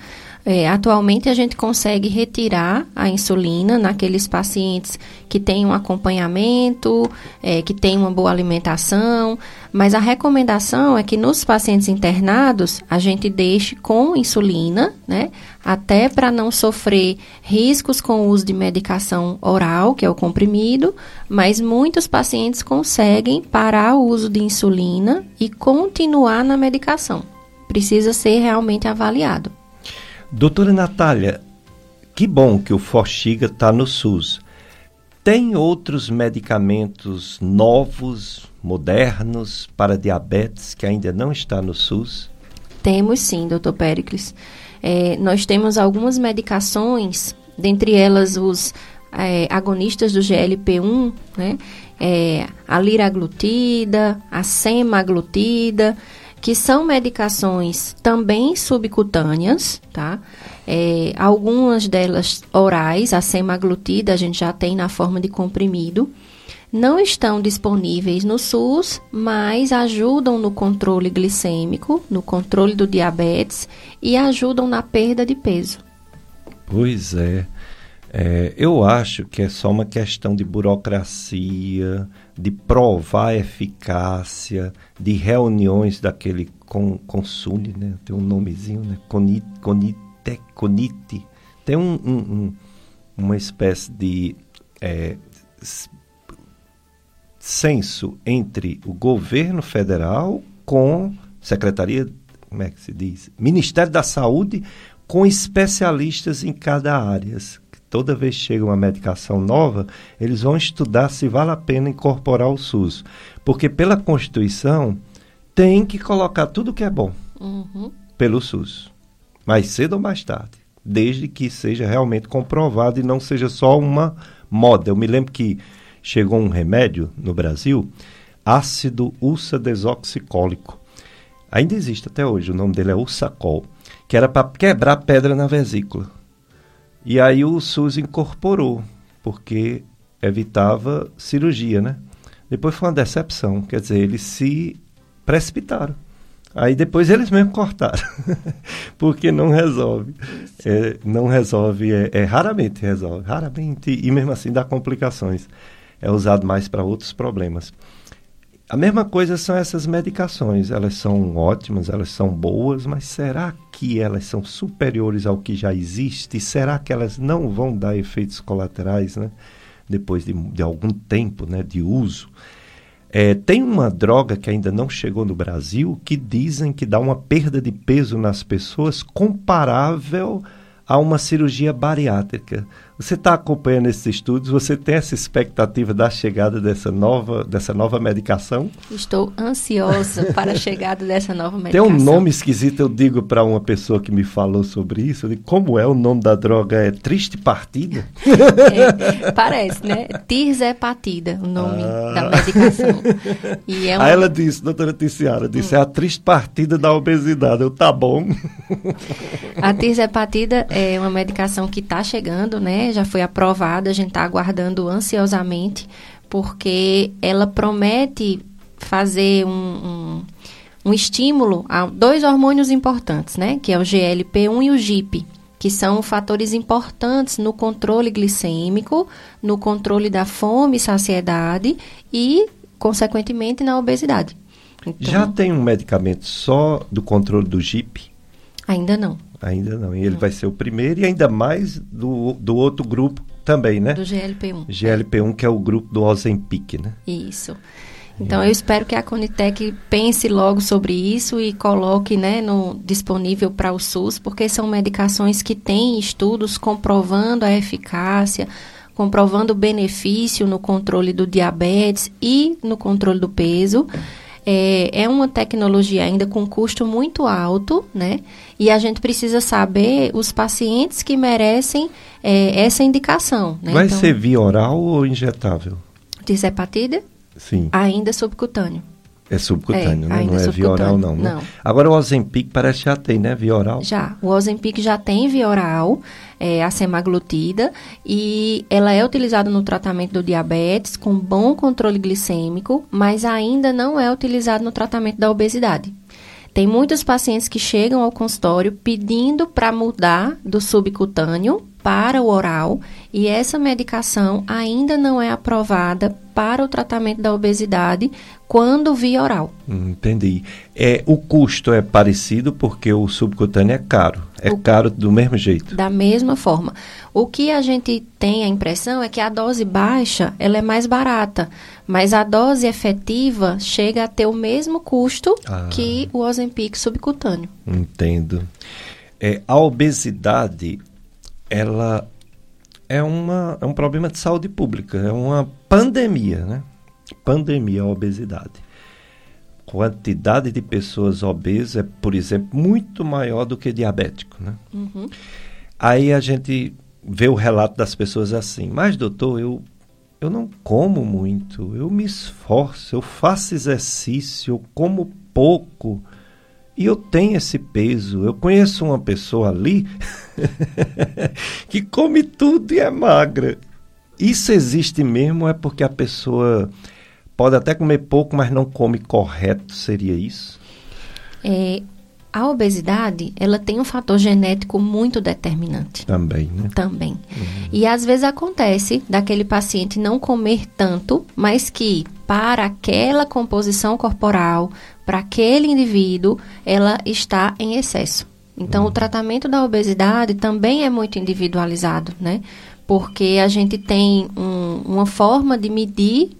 É, atualmente a gente consegue retirar a insulina naqueles pacientes que têm um acompanhamento, é, que têm uma boa alimentação, mas a recomendação é que nos pacientes internados a gente deixe com insulina, né? Até para não sofrer riscos com o uso de medicação oral, que é o comprimido, mas muitos pacientes conseguem parar o uso de insulina e continuar na medicação. Precisa ser realmente avaliado. Doutora Natália, que bom que o Forxiga está no SUS. Tem outros medicamentos novos, modernos, para diabetes que ainda não está no SUS? Temos sim, doutor Pericles. É, nós temos algumas medicações, dentre elas os é, agonistas do GLP-1, né? É, a liraglutida, a semaglutida, que são medicações também subcutâneas, tá? É, algumas delas orais, a semaglutida a gente já tem na forma de comprimido. Não estão disponíveis no SUS, mas ajudam no controle glicêmico, no controle do diabetes e ajudam na perda de peso. Pois é. É, eu acho que é só uma questão de burocracia, de provar a eficácia, de reuniões daquele con, consune, né? Tem um nomezinho, né? Conite, conite, conite. Tem um, um, um, uma espécie de é, censo entre o governo federal com Secretaria, como é que se diz? Ministério da Saúde com especialistas em cada área toda vez que chega uma medicação nova, eles vão estudar se vale a pena incorporar o SUS. Porque pela Constituição tem que colocar tudo que é bom uhum. pelo SUS. Mais cedo ou mais tarde. Desde que seja realmente comprovado e não seja só uma moda. Eu me lembro que chegou um remédio no Brasil, ácido ursa-desoxicólico. Ainda existe até hoje, o nome dele é Ursacol, que era para quebrar pedra na vesícula. E aí o SUS incorporou, porque evitava cirurgia, né? Depois foi uma decepção, quer dizer, eles se precipitaram. Aí depois eles mesmos cortaram, (laughs) porque não resolve. É, não resolve, é, é, raramente resolve, raramente, e mesmo assim dá complicações. É usado mais para outros problemas. A mesma coisa são essas medicações, elas são ótimas, elas são boas, mas será que elas são superiores ao que já existe? Será que elas não vão dar efeitos colaterais, né? Depois de, de algum tempo né, de uso? É, tem uma droga que ainda não chegou no Brasil que dizem que dá uma perda de peso nas pessoas comparável a uma cirurgia bariátrica. Você está acompanhando esses estudos? Você tem essa expectativa da chegada dessa nova, dessa nova medicação? Estou ansiosa para a (laughs) chegada dessa nova medicação. Tem um nome esquisito, eu digo para uma pessoa que me falou sobre isso. Digo, como é o nome da droga? É Triste Partida? (laughs) É, parece, né? Tirzepatida, o nome ah. da medicação. E é uma... Aí ela disse, doutora Ticiara, disse, hum. é a triste partida da obesidade. Eu, tá bom. A tirzepatida é uma medicação que está chegando, né? Já foi aprovada, a gente está aguardando ansiosamente, porque ela promete fazer um, um, um, estímulo a dois hormônios importantes, né? Que é o GLP-1 e o GIP, que são fatores importantes no controle glicêmico, no controle da fome e saciedade e, consequentemente, na obesidade. Então, Já tem um medicamento só do controle do GIP? Ainda não. Ainda não. E ele não. vai ser o primeiro e ainda mais do, do outro grupo também, né? Do GLP-1. GLP-1, que é o grupo do Ozempic, né? Isso. Então, eu espero que a Conitec pense logo sobre isso e coloque né, no, disponível para o SUS, porque são medicações que têm estudos comprovando a eficácia, comprovando o benefício no controle do diabetes e no controle do peso. É, é uma tecnologia ainda com custo muito alto, né? E a gente precisa saber os pacientes que merecem é, essa indicação. Né? Vai então, ser via oral ou injetável? Dishepatida? Sim. Ainda subcutâneo. É subcutâneo, é, né? Não é via oral, não, né? Não. Agora o Ozempic parece que já tem, né? Via oral. Já. O Ozempic já tem via oral, é, a semaglutida, e ela é utilizada no tratamento do diabetes com bom controle glicêmico, mas ainda não é utilizado no tratamento da obesidade. Tem muitos pacientes que chegam ao consultório pedindo para mudar do subcutâneo para o oral e essa medicação ainda não é aprovada para o tratamento da obesidade quando via oral. Entendi. É, o custo é parecido porque o subcutâneo é caro. É o, caro do mesmo jeito. Da mesma forma. O que a gente tem a impressão é que a dose baixa ela é mais barata, mas a dose efetiva chega a ter o mesmo custo ah. que o Ozempic subcutâneo. Entendo. É, a obesidade ela é, uma, é um problema de saúde pública, é uma pandemia, né? Pandemia, a obesidade. Quantidade de pessoas obesas é, por exemplo, muito maior do que diabético, né? Uhum. Aí a gente vê o relato das pessoas assim, mas doutor, eu, eu não como muito, eu me esforço, eu faço exercício, eu como pouco, e eu tenho esse peso. Eu conheço uma pessoa ali (laughs) que come tudo e é magra. Isso existe mesmo? É porque a pessoa pode até comer pouco, mas não come correto? Seria isso? É, a obesidade, ela tem um fator genético muito determinante. Também, né? Também. Uhum. E às vezes acontece daquele paciente não comer tanto, mas que para aquela composição corporal, para aquele indivíduo, ela está em excesso. Então, uhum. o tratamento da obesidade também é muito individualizado, né? Porque a gente tem um, uma forma de medir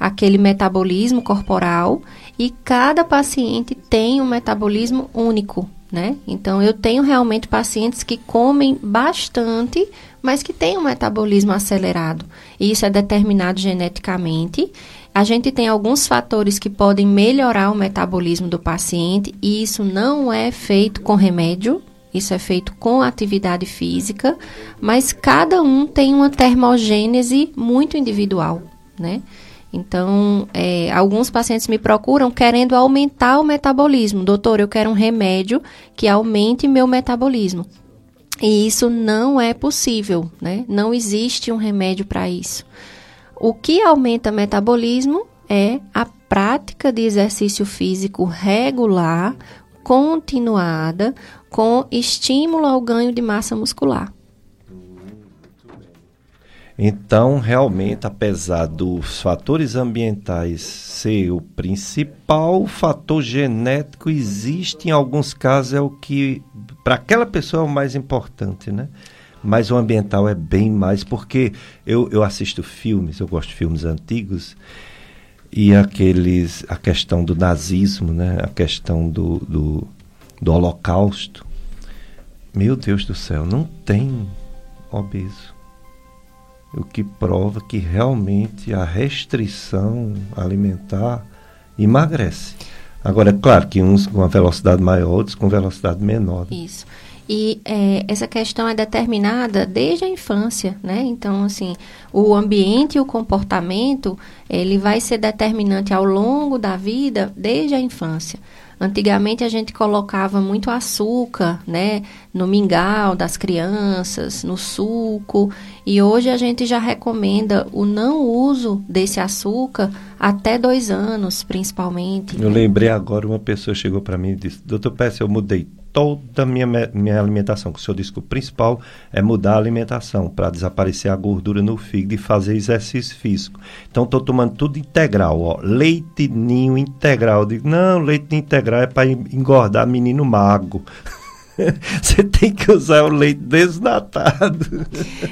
aquele metabolismo corporal e cada paciente tem um metabolismo único, né? Então, eu tenho realmente pacientes que comem bastante, mas que têm um metabolismo acelerado. E isso é determinado geneticamente a gente tem alguns fatores que podem melhorar o metabolismo do paciente e isso não é feito com remédio, isso é feito com atividade física, mas cada um tem uma termogênese muito individual. né? Então, é, alguns pacientes me procuram querendo aumentar o metabolismo. Doutor, eu quero um remédio que aumente meu metabolismo. E isso não é possível, né? Não existe um remédio para isso. O que aumenta o metabolismo é a prática de exercício físico regular, continuada, com estímulo ao ganho de massa muscular. Então, realmente, apesar dos fatores ambientais ser o principal, o fator genético existe em alguns casos é o que para aquela pessoa é o mais importante, né? Mas o ambiental é bem mais porque eu, eu assisto filmes, eu gosto de filmes antigos e aqueles a questão do nazismo, né? A questão do, do, do holocausto. Meu Deus do céu, não tem obeso o que prova que realmente a restrição alimentar emagrece. Agora, é claro que uns com uma velocidade maior, outros com velocidade menor. Isso. E é, essa questão é determinada desde a infância, né? Então, assim, o ambiente e o comportamento, ele vai ser determinante ao longo da vida desde a infância. Antigamente a gente colocava muito açúcar, né, no mingau das crianças, no suco, e hoje a gente já recomenda o não uso desse açúcar até dois anos, principalmente. Eu né? lembrei agora, uma pessoa chegou para mim e disse, doutor Pérez, eu mudei toda a minha, minha alimentação. O senhor disse que o principal é mudar a alimentação para desaparecer a gordura no fígado e fazer exercício físico. Então, estou tomando tudo integral, ó. Leite ninho integral. Eu digo, não, leite integral é para engordar menino mago. (laughs) (laughs) Você tem que usar o leite desnatado.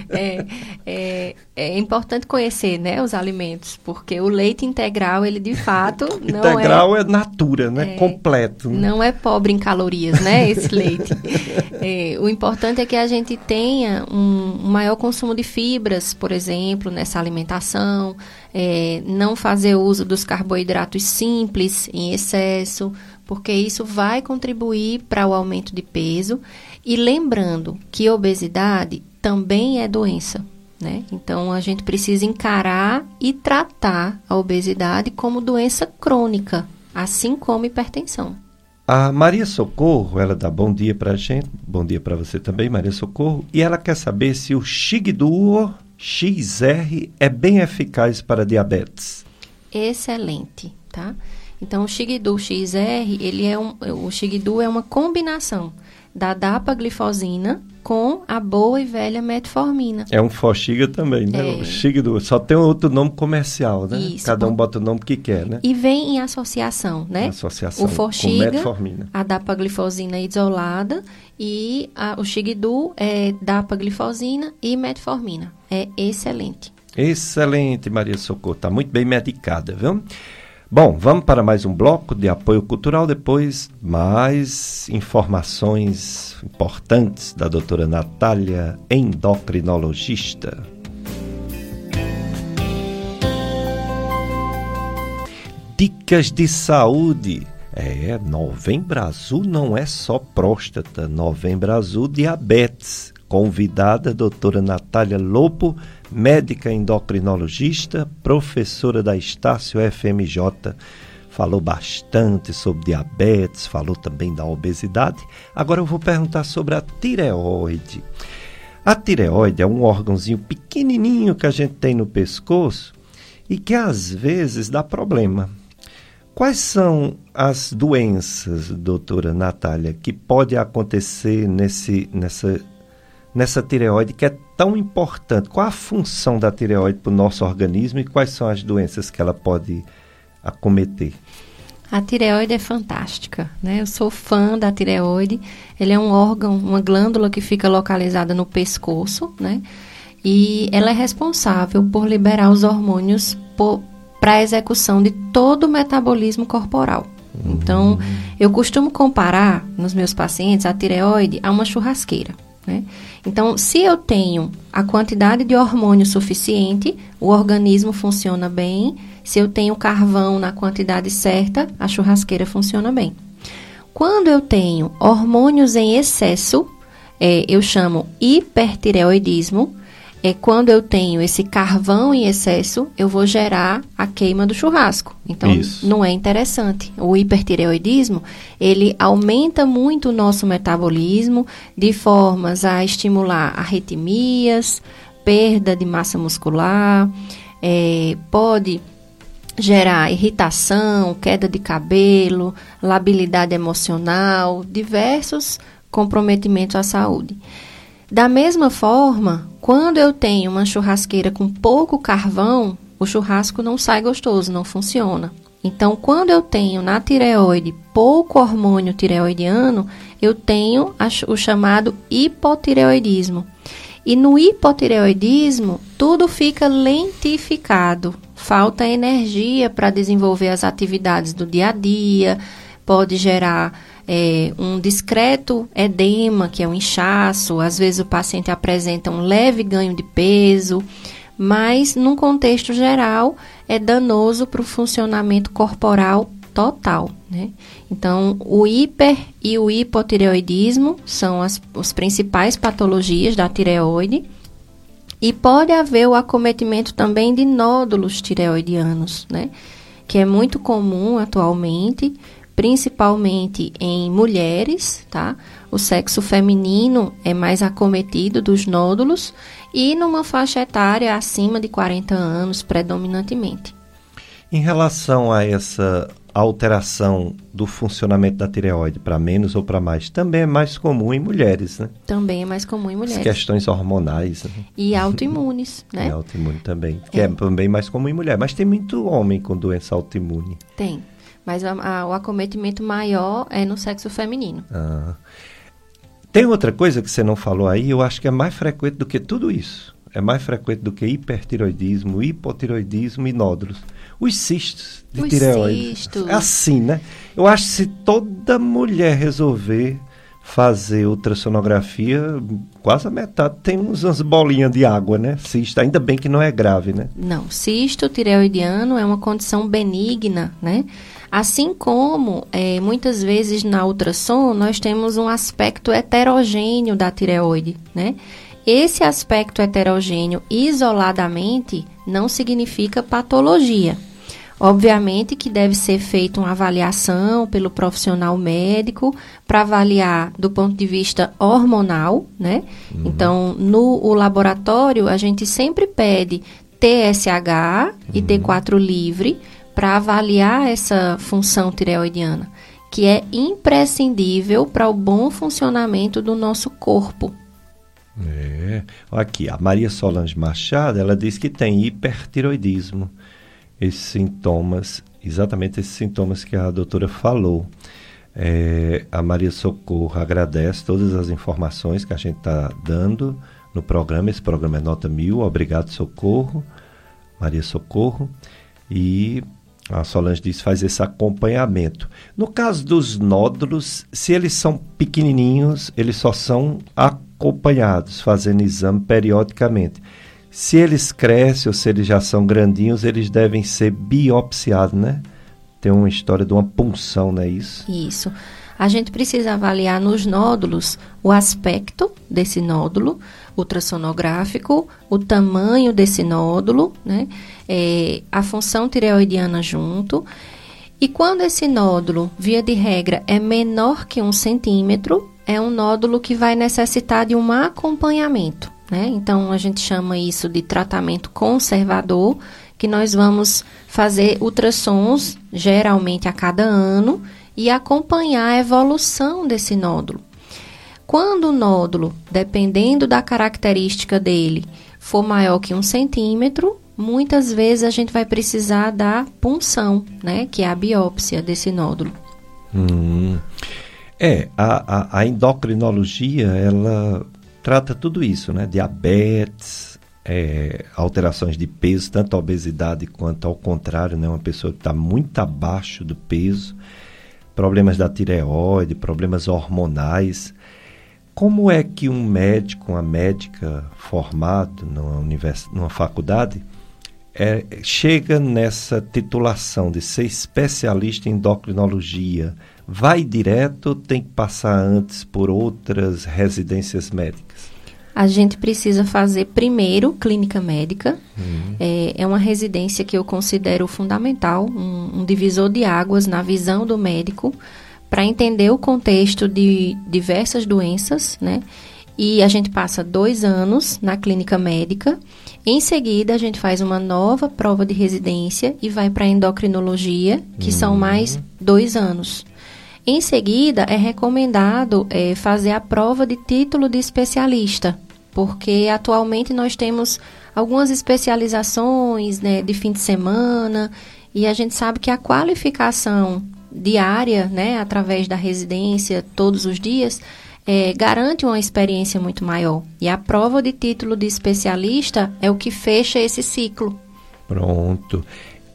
É, é, é, importante conhecer né, os alimentos, porque o leite integral, ele de fato (laughs) não é integral é... é natura, né? É, Completo. Né? Não é pobre em calorias, né? Esse leite. (laughs) É, o importante é que a gente tenha um, um maior consumo de fibras, por exemplo, nessa alimentação, é, não fazer uso dos carboidratos simples em excesso, porque isso vai contribuir para o aumento de peso. E lembrando que obesidade também é doença. Né? Então a gente precisa encarar e tratar a obesidade como doença crônica, assim como hipertensão. A Maria Socorro, ela dá bom dia para a gente, bom dia para você também, Maria Socorro, e ela quer saber se o Xigduo XR é bem eficaz para diabetes. Excelente, tá? Então, o Xigdu XR, ele é um, o Xigdu é uma combinação da dapaglifosina com a boa e velha metformina. É um Foxiga também, né? É. O Xigdu, só tem outro nome comercial, né? Isso, Cada um bota o nome que quer, né? E vem em associação, né? Associação o metformina. a dapaglifosina isolada e a, o Xigdu é dapaglifosina e metformina. É excelente. Excelente, Maria Socorro. Está muito bem medicada, viu? Bom, vamos para mais um bloco de apoio cultural, depois mais informações importantes da doutora Natália, endocrinologista. Dicas de saúde. É, novembro azul não é só próstata, novembro azul diabetes. Convidada doutora Natália Lopo, médica endocrinologista, professora da Estácio FMJ. Falou bastante sobre diabetes, falou também da obesidade. Agora eu vou perguntar sobre a tireoide. A tireoide é um órgãozinho pequenininho que a gente tem no pescoço e que às vezes dá problema. Quais são as doenças, doutora Natália, que pode acontecer nesse, nessa nessa tireoide que é tão importante. Qual a função da tireoide para o nosso organismo e quais são as doenças que ela pode acometer? A tireoide é fantástica, né? Eu sou fã da tireoide. Ele é um órgão, uma glândula que fica localizada no pescoço, né? E ela é responsável por liberar os hormônios para a execução de todo o metabolismo corporal. Então, eu costumo comparar nos meus pacientes a tireoide a uma churrasqueira. Né? Então, se eu tenho a quantidade de hormônio suficiente, o organismo funciona bem. Se eu tenho carvão na quantidade certa, a churrasqueira funciona bem. Quando eu tenho hormônios em excesso, é, eu chamo hipertireoidismo, é quando eu tenho esse carvão em excesso, eu vou gerar a queima do churrasco. Então, Isso. não é interessante. O hipertireoidismo, ele aumenta muito o nosso metabolismo de formas a estimular arritmias, perda de massa muscular, é, pode gerar irritação, queda de cabelo, labilidade emocional, diversos comprometimentos à saúde. Da mesma forma, quando eu tenho uma churrasqueira com pouco carvão, o churrasco não sai gostoso, não funciona. Então, quando eu tenho na tireoide pouco hormônio tireoidiano, eu tenho o chamado hipotireoidismo. E no hipotireoidismo, tudo fica lentificado, falta energia para desenvolver as atividades do dia a dia, pode gerar é, um discreto edema, que é um inchaço, às vezes o paciente apresenta um leve ganho de peso, mas num contexto geral é danoso para o funcionamento corporal total. Né? Então, o hiper e o hipotireoidismo são as, as principais patologias da tireoide. E pode haver o acometimento também de nódulos tireoidianos, né? Que é muito comum atualmente, principalmente em mulheres, tá? O sexo feminino é mais acometido dos nódulos e numa faixa etária acima de 40 anos, predominantemente. Em relação a essa alteração do funcionamento da tireoide para menos ou para mais também é mais comum em mulheres, né? Também é mais comum em mulheres. As questões hormonais. Né? E autoimunes, (laughs) né? E autoimune também, que é. é também mais comum em mulher. Mas tem muito homem com doença autoimune. Tem. Mas a, a, o acometimento maior é no sexo feminino. Ah. Tem outra coisa que você não falou aí, eu acho que é mais frequente do que tudo isso. É mais frequente do que hipertiroidismo, hipotiroidismo e nódulos. Os cistos de Os tireoide. Cistos. É assim, né? Eu acho que se toda mulher resolver fazer ultrassonografia, quase a metade tem umas bolinhas de água, né? Cisto, ainda bem que não é grave, né? Não, cisto tireoidiano é uma condição benigna, né? Assim como é, muitas vezes na ultrassom nós temos um aspecto heterogêneo da tireoide, né? Esse aspecto heterogêneo isoladamente não significa patologia. Obviamente que deve ser feita uma avaliação pelo profissional médico para avaliar do ponto de vista hormonal, né? Uhum. Então, no laboratório, a gente sempre pede TSH uhum. e T4 livre para avaliar essa função tireoidiana, que é imprescindível para o bom funcionamento do nosso corpo. É. Aqui, a Maria Solange Machado, ela diz que tem hipertiroidismo esses sintomas, exatamente esses sintomas que a doutora falou. É, a Maria Socorro agradece todas as informações que a gente está dando no programa. Esse programa é nota mil. Obrigado, Socorro. Maria Socorro. E a Solange diz faz esse acompanhamento. No caso dos nódulos, se eles são pequenininhos, eles só são acompanhados, fazendo exame periodicamente. Se eles crescem ou se eles já são grandinhos, eles devem ser biopsiados, né? Tem uma história de uma punção, não é isso? Isso. A gente precisa avaliar nos nódulos o aspecto desse nódulo ultrassonográfico, o tamanho desse nódulo, né? É, a função tireoidiana junto. E quando esse nódulo, via de regra, é menor que um centímetro, é um nódulo que vai necessitar de um acompanhamento. Né? Então, a gente chama isso de tratamento conservador, que nós vamos fazer ultrassons, geralmente a cada ano, e acompanhar a evolução desse nódulo. Quando o nódulo, dependendo da característica dele, for maior que um centímetro, muitas vezes a gente vai precisar da punção, né? Que é a biópsia desse nódulo. Hum. É, a, a, a endocrinologia, ela trata tudo isso, né? Diabetes, é, alterações de peso, tanto a obesidade quanto ao contrário, né? Uma pessoa que está muito abaixo do peso, problemas da tireoide, problemas hormonais. Como é que um médico, uma médica formado numa, univers... numa faculdade é, chega nessa titulação de ser especialista em endocrinologia? Vai direto ou tem que passar antes por outras residências médicas? A gente precisa fazer primeiro clínica médica. Uhum. É, é, uma residência que eu considero fundamental, um, um divisor de águas na visão do médico, para entender o contexto de diversas doenças, né? E a gente passa dois anos na clínica médica. Em seguida, a gente faz uma nova prova de residência e vai para a endocrinologia, que uhum. são mais dois anos. Em seguida, é recomendado é, fazer a prova de título de especialista, porque atualmente nós temos algumas especializações né, de fim de semana e a gente sabe que a qualificação diária, né, através da residência todos os dias, é, garante uma experiência muito maior. E a prova de título de especialista é o que fecha esse ciclo. Pronto.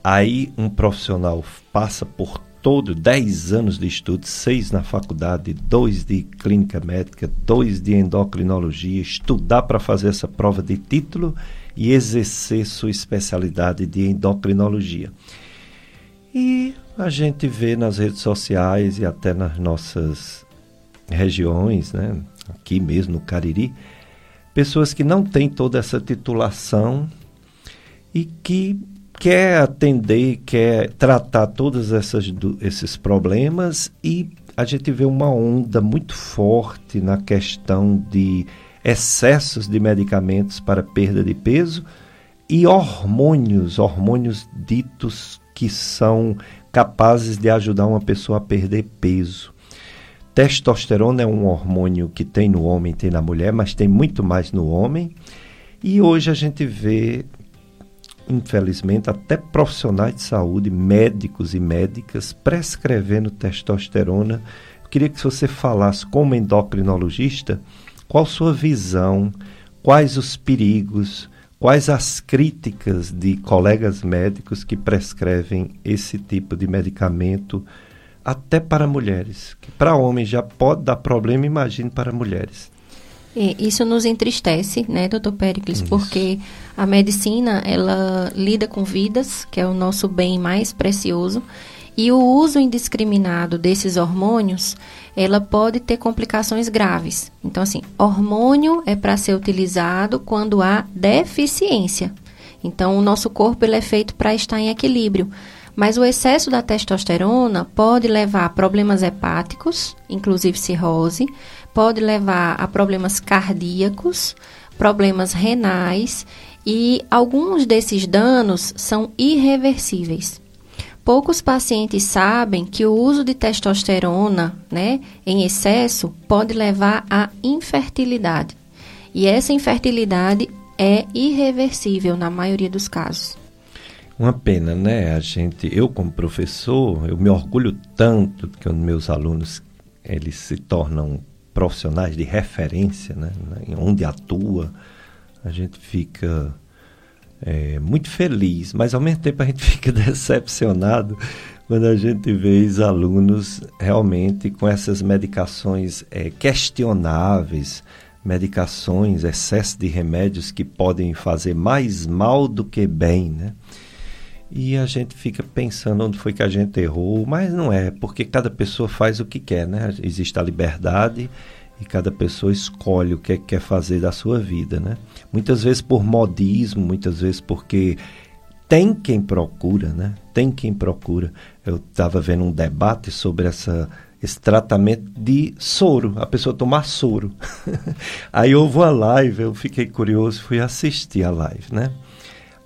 Aí um profissional passa por todo 10 anos de estudo, seis na faculdade, dois de clínica médica, dois de endocrinologia, estudar para fazer essa prova de título e exercer sua especialidade de endocrinologia. E a gente vê nas redes sociais e até nas nossas regiões, né, aqui mesmo no Cariri, pessoas que não têm toda essa titulação e que quer atender, quer tratar todos essas, esses problemas e a gente vê uma onda muito forte na questão de excessos de medicamentos para perda de peso e hormônios, hormônios ditos que são capazes de ajudar uma pessoa a perder peso. Testosterona é um hormônio que tem no homem, tem na mulher, mas tem muito mais no homem. E hoje a gente vê infelizmente, até profissionais de saúde, médicos e médicas, prescrevendo testosterona. Eu queria que você falasse, como endocrinologista, qual sua visão, quais os perigos, quais as críticas de colegas médicos que prescrevem esse tipo de medicamento até para mulheres. Que para homens já pode dar problema, imagine para mulheres. Isso nos entristece, né, doutor Pericles, Isso. porque a medicina, ela lida com vidas, que é o nosso bem mais precioso, e o uso indiscriminado desses hormônios, ela pode ter complicações graves. Então, assim, hormônio é para ser utilizado quando há deficiência. Então, o nosso corpo ele é feito para estar em equilíbrio. Mas o excesso da testosterona pode levar a problemas hepáticos, inclusive cirrose, pode levar a problemas cardíacos, problemas renais e alguns desses danos são irreversíveis. Poucos pacientes sabem que o uso de testosterona né, em excesso pode levar à infertilidade. E essa infertilidade é irreversível na maioria dos casos. Uma pena, né? A gente, eu como professor, eu me orgulho tanto que os meus alunos eles se tornam profissionais de referência, né? Onde atua, a gente fica é, muito feliz, mas ao mesmo tempo a gente (laughs) fica decepcionado quando a gente vê os alunos realmente com essas medicações é, questionáveis, medicações, excesso de remédios que podem fazer mais mal do que bem, né? E a gente fica pensando onde foi que a gente errou, mas não é, porque cada pessoa faz o que quer, né? Existe a liberdade e cada pessoa escolhe o que é quer fazer da sua vida, né? Muitas vezes por modismo, muitas vezes porque tem quem procura, né? Tem quem procura. Eu estava vendo um debate sobre essa esse tratamento de soro, a pessoa tomar soro. (laughs) Aí houve uma live, eu fiquei curioso, fui assistir a live, né?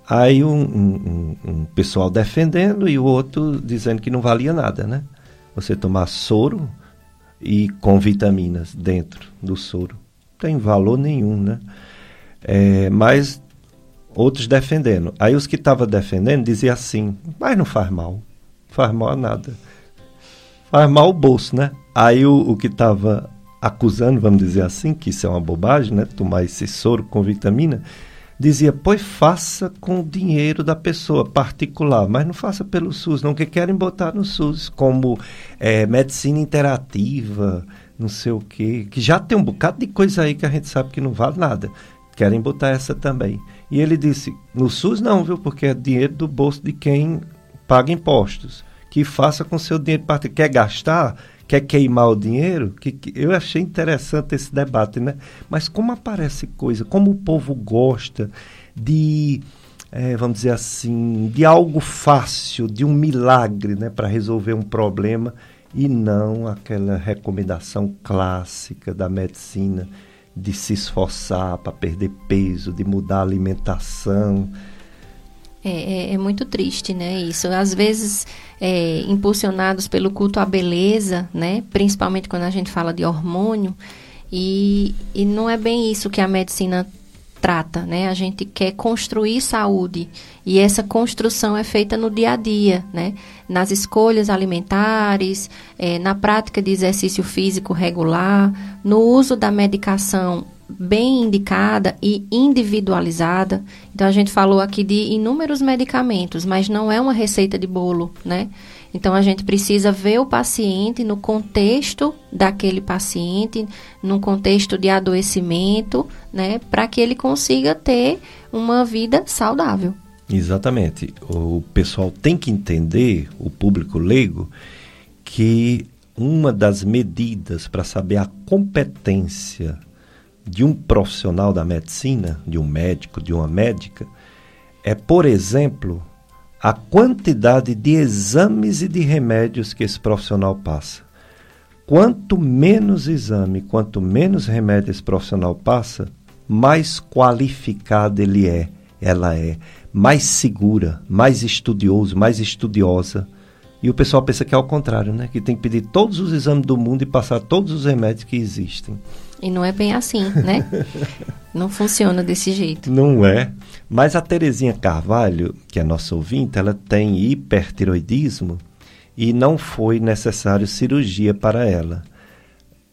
Aí um, um, um, pessoal defendendo e o outro dizendo que não valia nada, né? Você tomar soro e com vitaminas dentro do soro. Não tem valor nenhum, né? É, mas outros defendendo. Aí os que estavam defendendo diziam assim, mas não faz mal. Faz mal a nada. Faz mal o bolso, né? Aí o, o que estava acusando, vamos dizer assim, que isso é uma bobagem, né? Tomar esse soro com vitamina dizia, pois faça com o dinheiro da pessoa particular, mas não faça pelo SUS, não, que querem botar no SUS como é, medicina interativa, não sei o quê, que já tem um bocado de coisa aí que a gente sabe que não vale nada. Querem botar essa também. E ele disse, no SUS não, viu, porque é dinheiro do bolso de quem paga impostos. Que faça com seu dinheiro particular. Quer gastar? Quer queimar o dinheiro? Que, que, eu achei interessante esse debate, né? Mas como aparece coisa, como o povo gosta de, é, vamos dizer assim, de algo fácil, de um milagre, né, para resolver um problema e não aquela recomendação clássica da medicina de se esforçar para perder peso, de mudar a alimentação. É, é, é, muito triste, né? Isso. Às vezes, é, impulsionados pelo culto à beleza, né? Principalmente quando a gente fala de hormônio. E, e não é bem isso que a medicina trata, né? A gente quer construir saúde e essa construção é feita no dia a dia, né? Nas escolhas alimentares, é, na prática de exercício físico regular, no uso da medicação bem indicada e individualizada. Então a gente falou aqui de inúmeros medicamentos, mas não é uma receita de bolo, né? Então a gente precisa ver o paciente no contexto daquele paciente, num contexto de adoecimento, né, para que ele consiga ter uma vida saudável. Exatamente. O pessoal tem que entender, o público leigo, que uma das medidas para saber a competência de um profissional da medicina, de um médico, de uma médica, é, por exemplo, a quantidade de exames e de remédios que esse profissional passa. Quanto menos exame, quanto menos remédio esse profissional passa, mais qualificado ele é, ela é, mais segura, mais estudioso, mais estudiosa. E o pessoal pensa que é ao contrário, né? Que tem que pedir todos os exames do mundo e passar todos os remédios que existem. E não é bem assim, né? (laughs) não funciona desse jeito. Não é. Mas a Terezinha Carvalho, que é nossa ouvinte, ela tem hipertiroidismo e não foi necessário cirurgia para ela.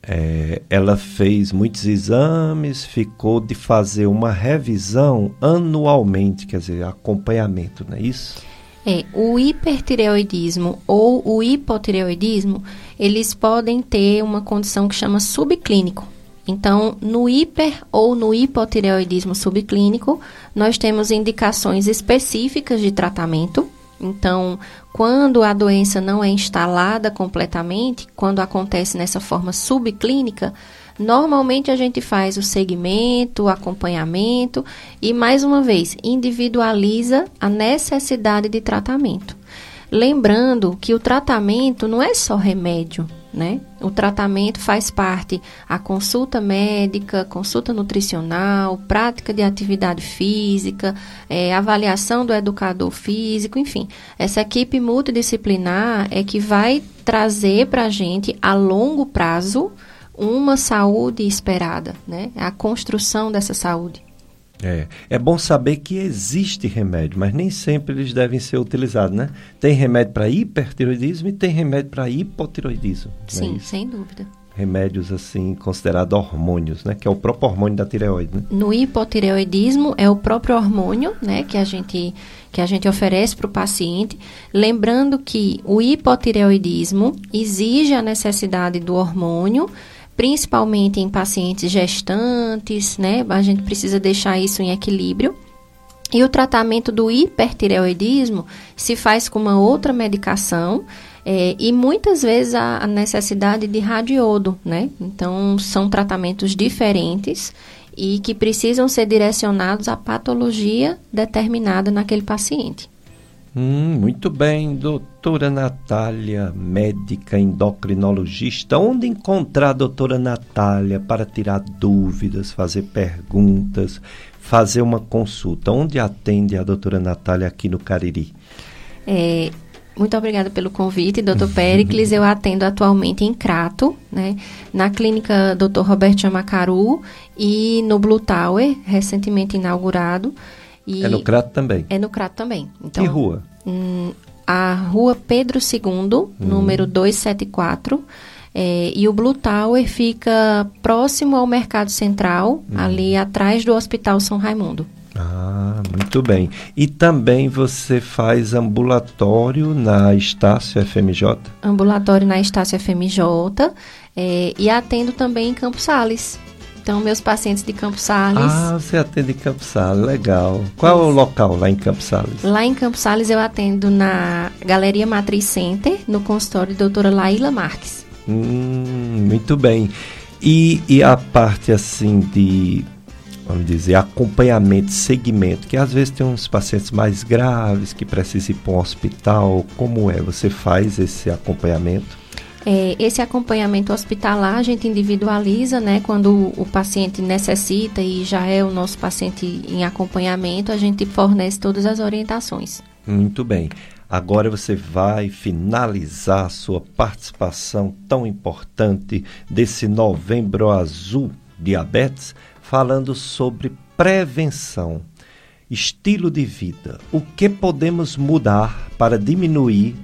É, ela fez muitos exames, ficou de fazer uma revisão anualmente, quer dizer, acompanhamento, não é isso? É, o hipertireoidismo ou o hipotireoidismo, eles podem ter uma condição que chama subclínico. Então, no hiper ou no hipotireoidismo subclínico, nós temos indicações específicas de tratamento. Então, quando a doença não é instalada completamente, quando acontece nessa forma subclínica, normalmente a gente faz o segmento, o acompanhamento e, mais uma vez, individualiza a necessidade de tratamento. Lembrando que o tratamento não é só remédio, né? O tratamento faz parte a consulta médica, consulta nutricional, prática de atividade física, é, avaliação do educador físico, enfim. Essa equipe multidisciplinar é que vai trazer para a gente, a longo prazo, uma saúde esperada, né? A construção dessa saúde. É, é bom saber que existe remédio, mas nem sempre eles devem ser utilizados, né? Tem remédio para hipertiroidismo e tem remédio para hipotiroidismo. É Sim, é sem dúvida. Remédios assim considerados hormônios, né? Que é o próprio hormônio da tireoide. Né? No hipotireoidismo é o próprio hormônio, né? Que a gente que a gente oferece para o paciente, lembrando que o hipotireoidismo exige a necessidade do hormônio principalmente em pacientes gestantes, né? A gente precisa deixar isso em equilíbrio. E o tratamento do hipertireoidismo se faz com uma outra medicação é, e muitas vezes a, a necessidade de radiodo, né? Então, são tratamentos diferentes e que precisam ser direcionados à patologia determinada naquele paciente. Hum, muito bem, doutora Natália, médica endocrinologista. Onde encontrar a doutora Natália para tirar dúvidas, fazer perguntas, fazer uma consulta? Onde atende a doutora Natália aqui no Cariri? É, muito obrigada pelo convite, doutor Pericles. Eu atendo atualmente em Crato, né, na clínica Dr. Roberto Chamacaru e no Blue Tower, recentemente inaugurado. E é no Crato também? É no Crato também. Então, que rua? Hum, a rua Pedro II, hum. número 274. É, e o Blue Tower fica próximo ao Mercado Central, hum. ali atrás do Hospital São Raimundo. Ah, muito bem. E também você faz ambulatório na Estácio FMJ? Ambulatório na Estácio FMJ é, e atendo também em Campos Sales. Então, meus pacientes de Campos Sales. Ah, você atende em Campos Sales, legal. Qual é o local lá em Campos Sales? Lá em Campos Sales eu atendo na Galeria Matriz Center, no consultório da doutora Laíla Marques. Hum, muito bem. E, e a parte assim de, vamos dizer, acompanhamento, segmento, que às vezes tem uns pacientes mais graves que precisam ir para um hospital, como é? Você faz esse acompanhamento? É, esse acompanhamento hospitalar a gente individualiza, né? Quando o, paciente necessita e já é o nosso paciente em acompanhamento, a gente fornece todas as orientações. Muito bem. Agora você vai finalizar a sua participação tão importante desse Novembro Azul Diabetes, falando sobre prevenção, estilo de vida. O que podemos mudar para diminuir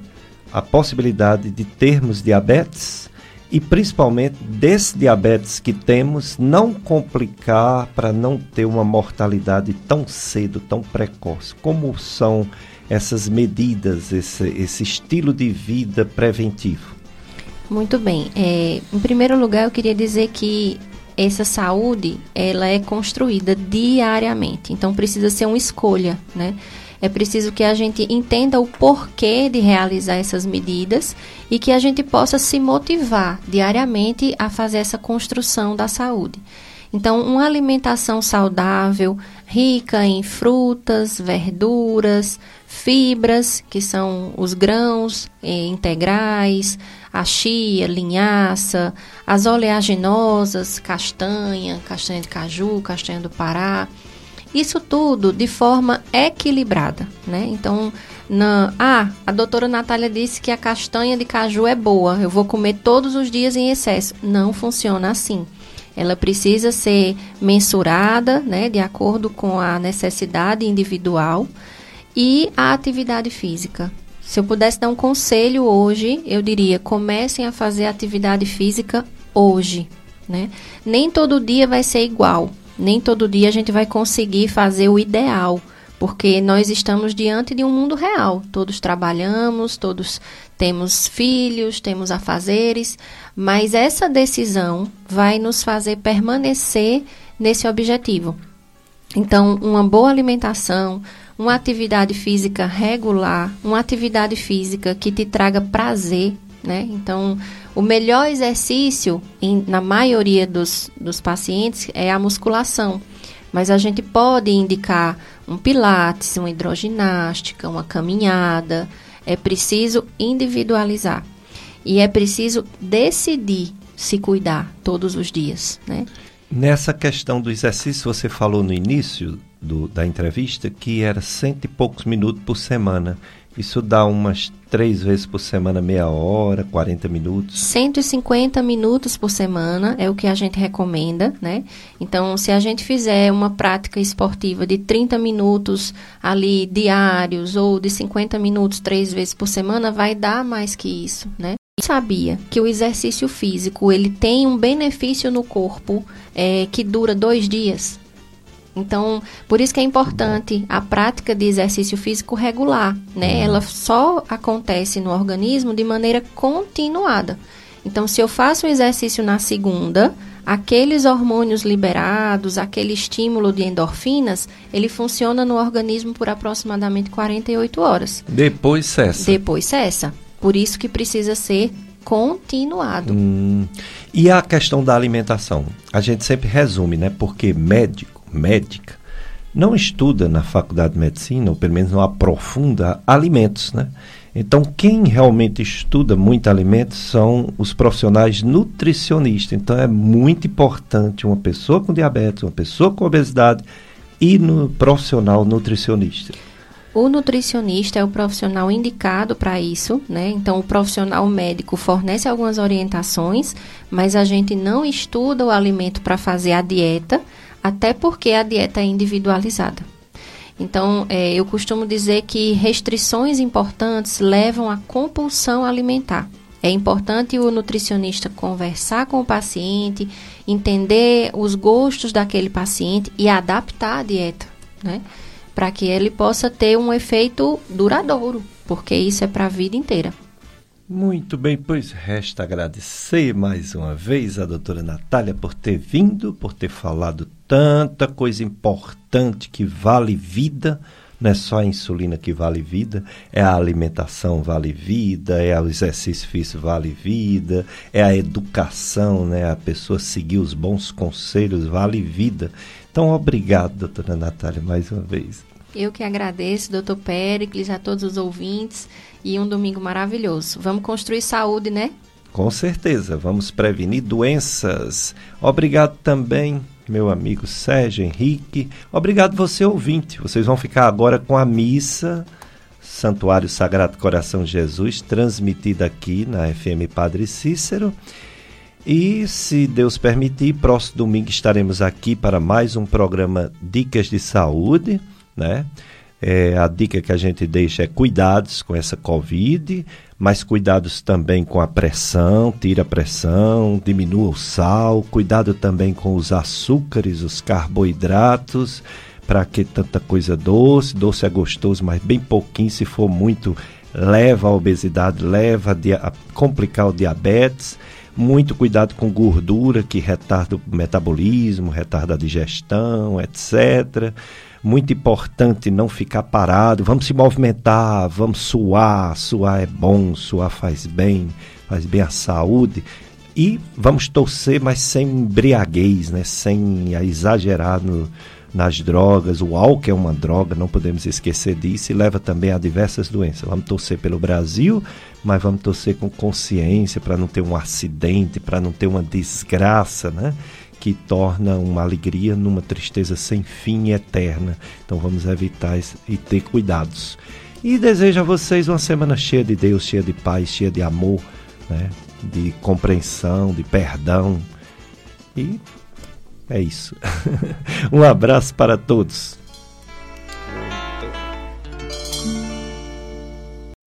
a possibilidade de termos diabetes e principalmente desse diabetes que temos não complicar para não ter uma mortalidade tão cedo, tão precoce. Como são essas medidas, esse, esse estilo de vida preventivo? Muito bem. É, em primeiro lugar, eu queria dizer que essa saúde ela é construída diariamente. Então precisa ser uma escolha, né? É preciso que a gente entenda o porquê de realizar essas medidas e que a gente possa se motivar diariamente a fazer essa construção da saúde. Então, uma alimentação saudável, rica em frutas, verduras, fibras, que são os grãos eh, integrais, a chia, linhaça, as oleaginosas, castanha, castanha de caju, castanha do Pará, isso tudo de forma equilibrada, né? Então, na, ah, a doutora Natália disse que a castanha de caju é boa, eu vou comer todos os dias em excesso. Não funciona assim. Ela precisa ser mensurada, né, de acordo com a necessidade individual e a atividade física. Se eu pudesse dar um conselho hoje, eu diria: comecem a fazer atividade física hoje, né? Nem todo dia vai ser igual nem todo dia a gente vai conseguir fazer o ideal, porque nós estamos diante de um mundo real. Todos trabalhamos, todos temos filhos, temos afazeres, mas essa decisão vai nos fazer permanecer nesse objetivo. Então, uma boa alimentação, uma atividade física regular, uma atividade física que te traga prazer, né? Então, o melhor exercício, em, na maioria dos, dos pacientes, é a musculação. Mas a gente pode indicar um pilates, uma hidroginástica, uma caminhada. É preciso individualizar. E é preciso decidir se cuidar todos os dias, né? Nessa questão do exercício, você falou no início do, da entrevista que era cento e poucos minutos por semana. Isso dá umas três vezes por semana, meia hora, 40 minutos? 150 minutos por semana é o que a gente recomenda, né? Então, se a gente fizer uma prática esportiva de 30 minutos ali diários ou de 50 minutos três vezes por semana, vai dar mais que isso, né? sabia que o exercício físico ele tem um benefício no corpo é, que dura dois dias então, por isso que é importante a prática de exercício físico regular, né? Uhum. Ela só acontece no organismo de maneira continuada. Então, se eu faço um exercício na segunda, aqueles hormônios liberados, aquele estímulo de endorfinas, ele funciona no organismo por aproximadamente 48 horas. Depois cessa. Depois cessa. Por isso que precisa ser continuado. Hum. E a questão da alimentação? A gente sempre resume, né? Porque médico médica não estuda na faculdade de medicina, ou pelo menos não aprofunda alimentos, né? Então, quem realmente estuda muito alimentos são os profissionais nutricionistas. Então, é muito importante uma pessoa com diabetes, uma pessoa com obesidade e no profissional nutricionista. O nutricionista é o profissional indicado para isso, né? Então, o profissional médico fornece algumas orientações, mas a gente não estuda o alimento para fazer a dieta até porque a dieta é individualizada. Então, é, eu costumo dizer que restrições importantes levam à compulsão alimentar. É importante o nutricionista conversar com o paciente, entender os gostos daquele paciente e adaptar a dieta, né? Para que ele possa ter um efeito duradouro, porque isso é para a vida inteira. Muito bem, pois resta agradecer mais uma vez a doutora Natália por ter vindo, por ter falado tanta coisa importante que vale vida Não é só a insulina que vale vida, é a alimentação vale vida, é o exercício físico vale vida, é a educação, né? A pessoa seguir os bons conselhos vale vida. Então, obrigado, doutora Natália, mais uma vez. Eu que agradeço, doutor Péricles, a todos os ouvintes e um domingo maravilhoso. Vamos construir saúde, né? Com certeza, vamos prevenir doenças. Obrigado também, meu amigo Sérgio Henrique. Obrigado você ouvinte. Vocês vão ficar agora com a missa Santuário Sagrado Coração de Jesus, transmitida aqui na FM Padre Cícero. E, se Deus permitir, próximo domingo estaremos aqui para mais um programa Dicas de Saúde, né? É, a dica que a gente deixa é cuidados com essa Covid, mas cuidados também com a pressão, tira a pressão, diminua o sal, cuidado também com os açúcares, os carboidratos, para que tanta coisa doce, doce é gostoso, mas bem pouquinho, se for muito, leva a obesidade, leva a complicar o diabetes. Muito cuidado com gordura que retarda o metabolismo, retarda a digestão, etc muito importante não ficar parado, vamos se movimentar, vamos suar, suar é bom, suar faz bem, faz bem à saúde. E vamos torcer, mas sem embriaguez, né? sem exagerar no, nas drogas. O álcool é uma droga, não podemos esquecer disso, e leva também a diversas doenças. Vamos torcer pelo Brasil, mas vamos torcer com consciência para não ter um acidente, para não ter uma desgraça, né? Que torna uma alegria numa tristeza sem fim e eterna. Então vamos evitar e ter cuidados. E desejo a vocês uma semana cheia de Deus, cheia de paz, cheia de amor, né? de compreensão, de perdão. E é isso. (laughs) um abraço para todos.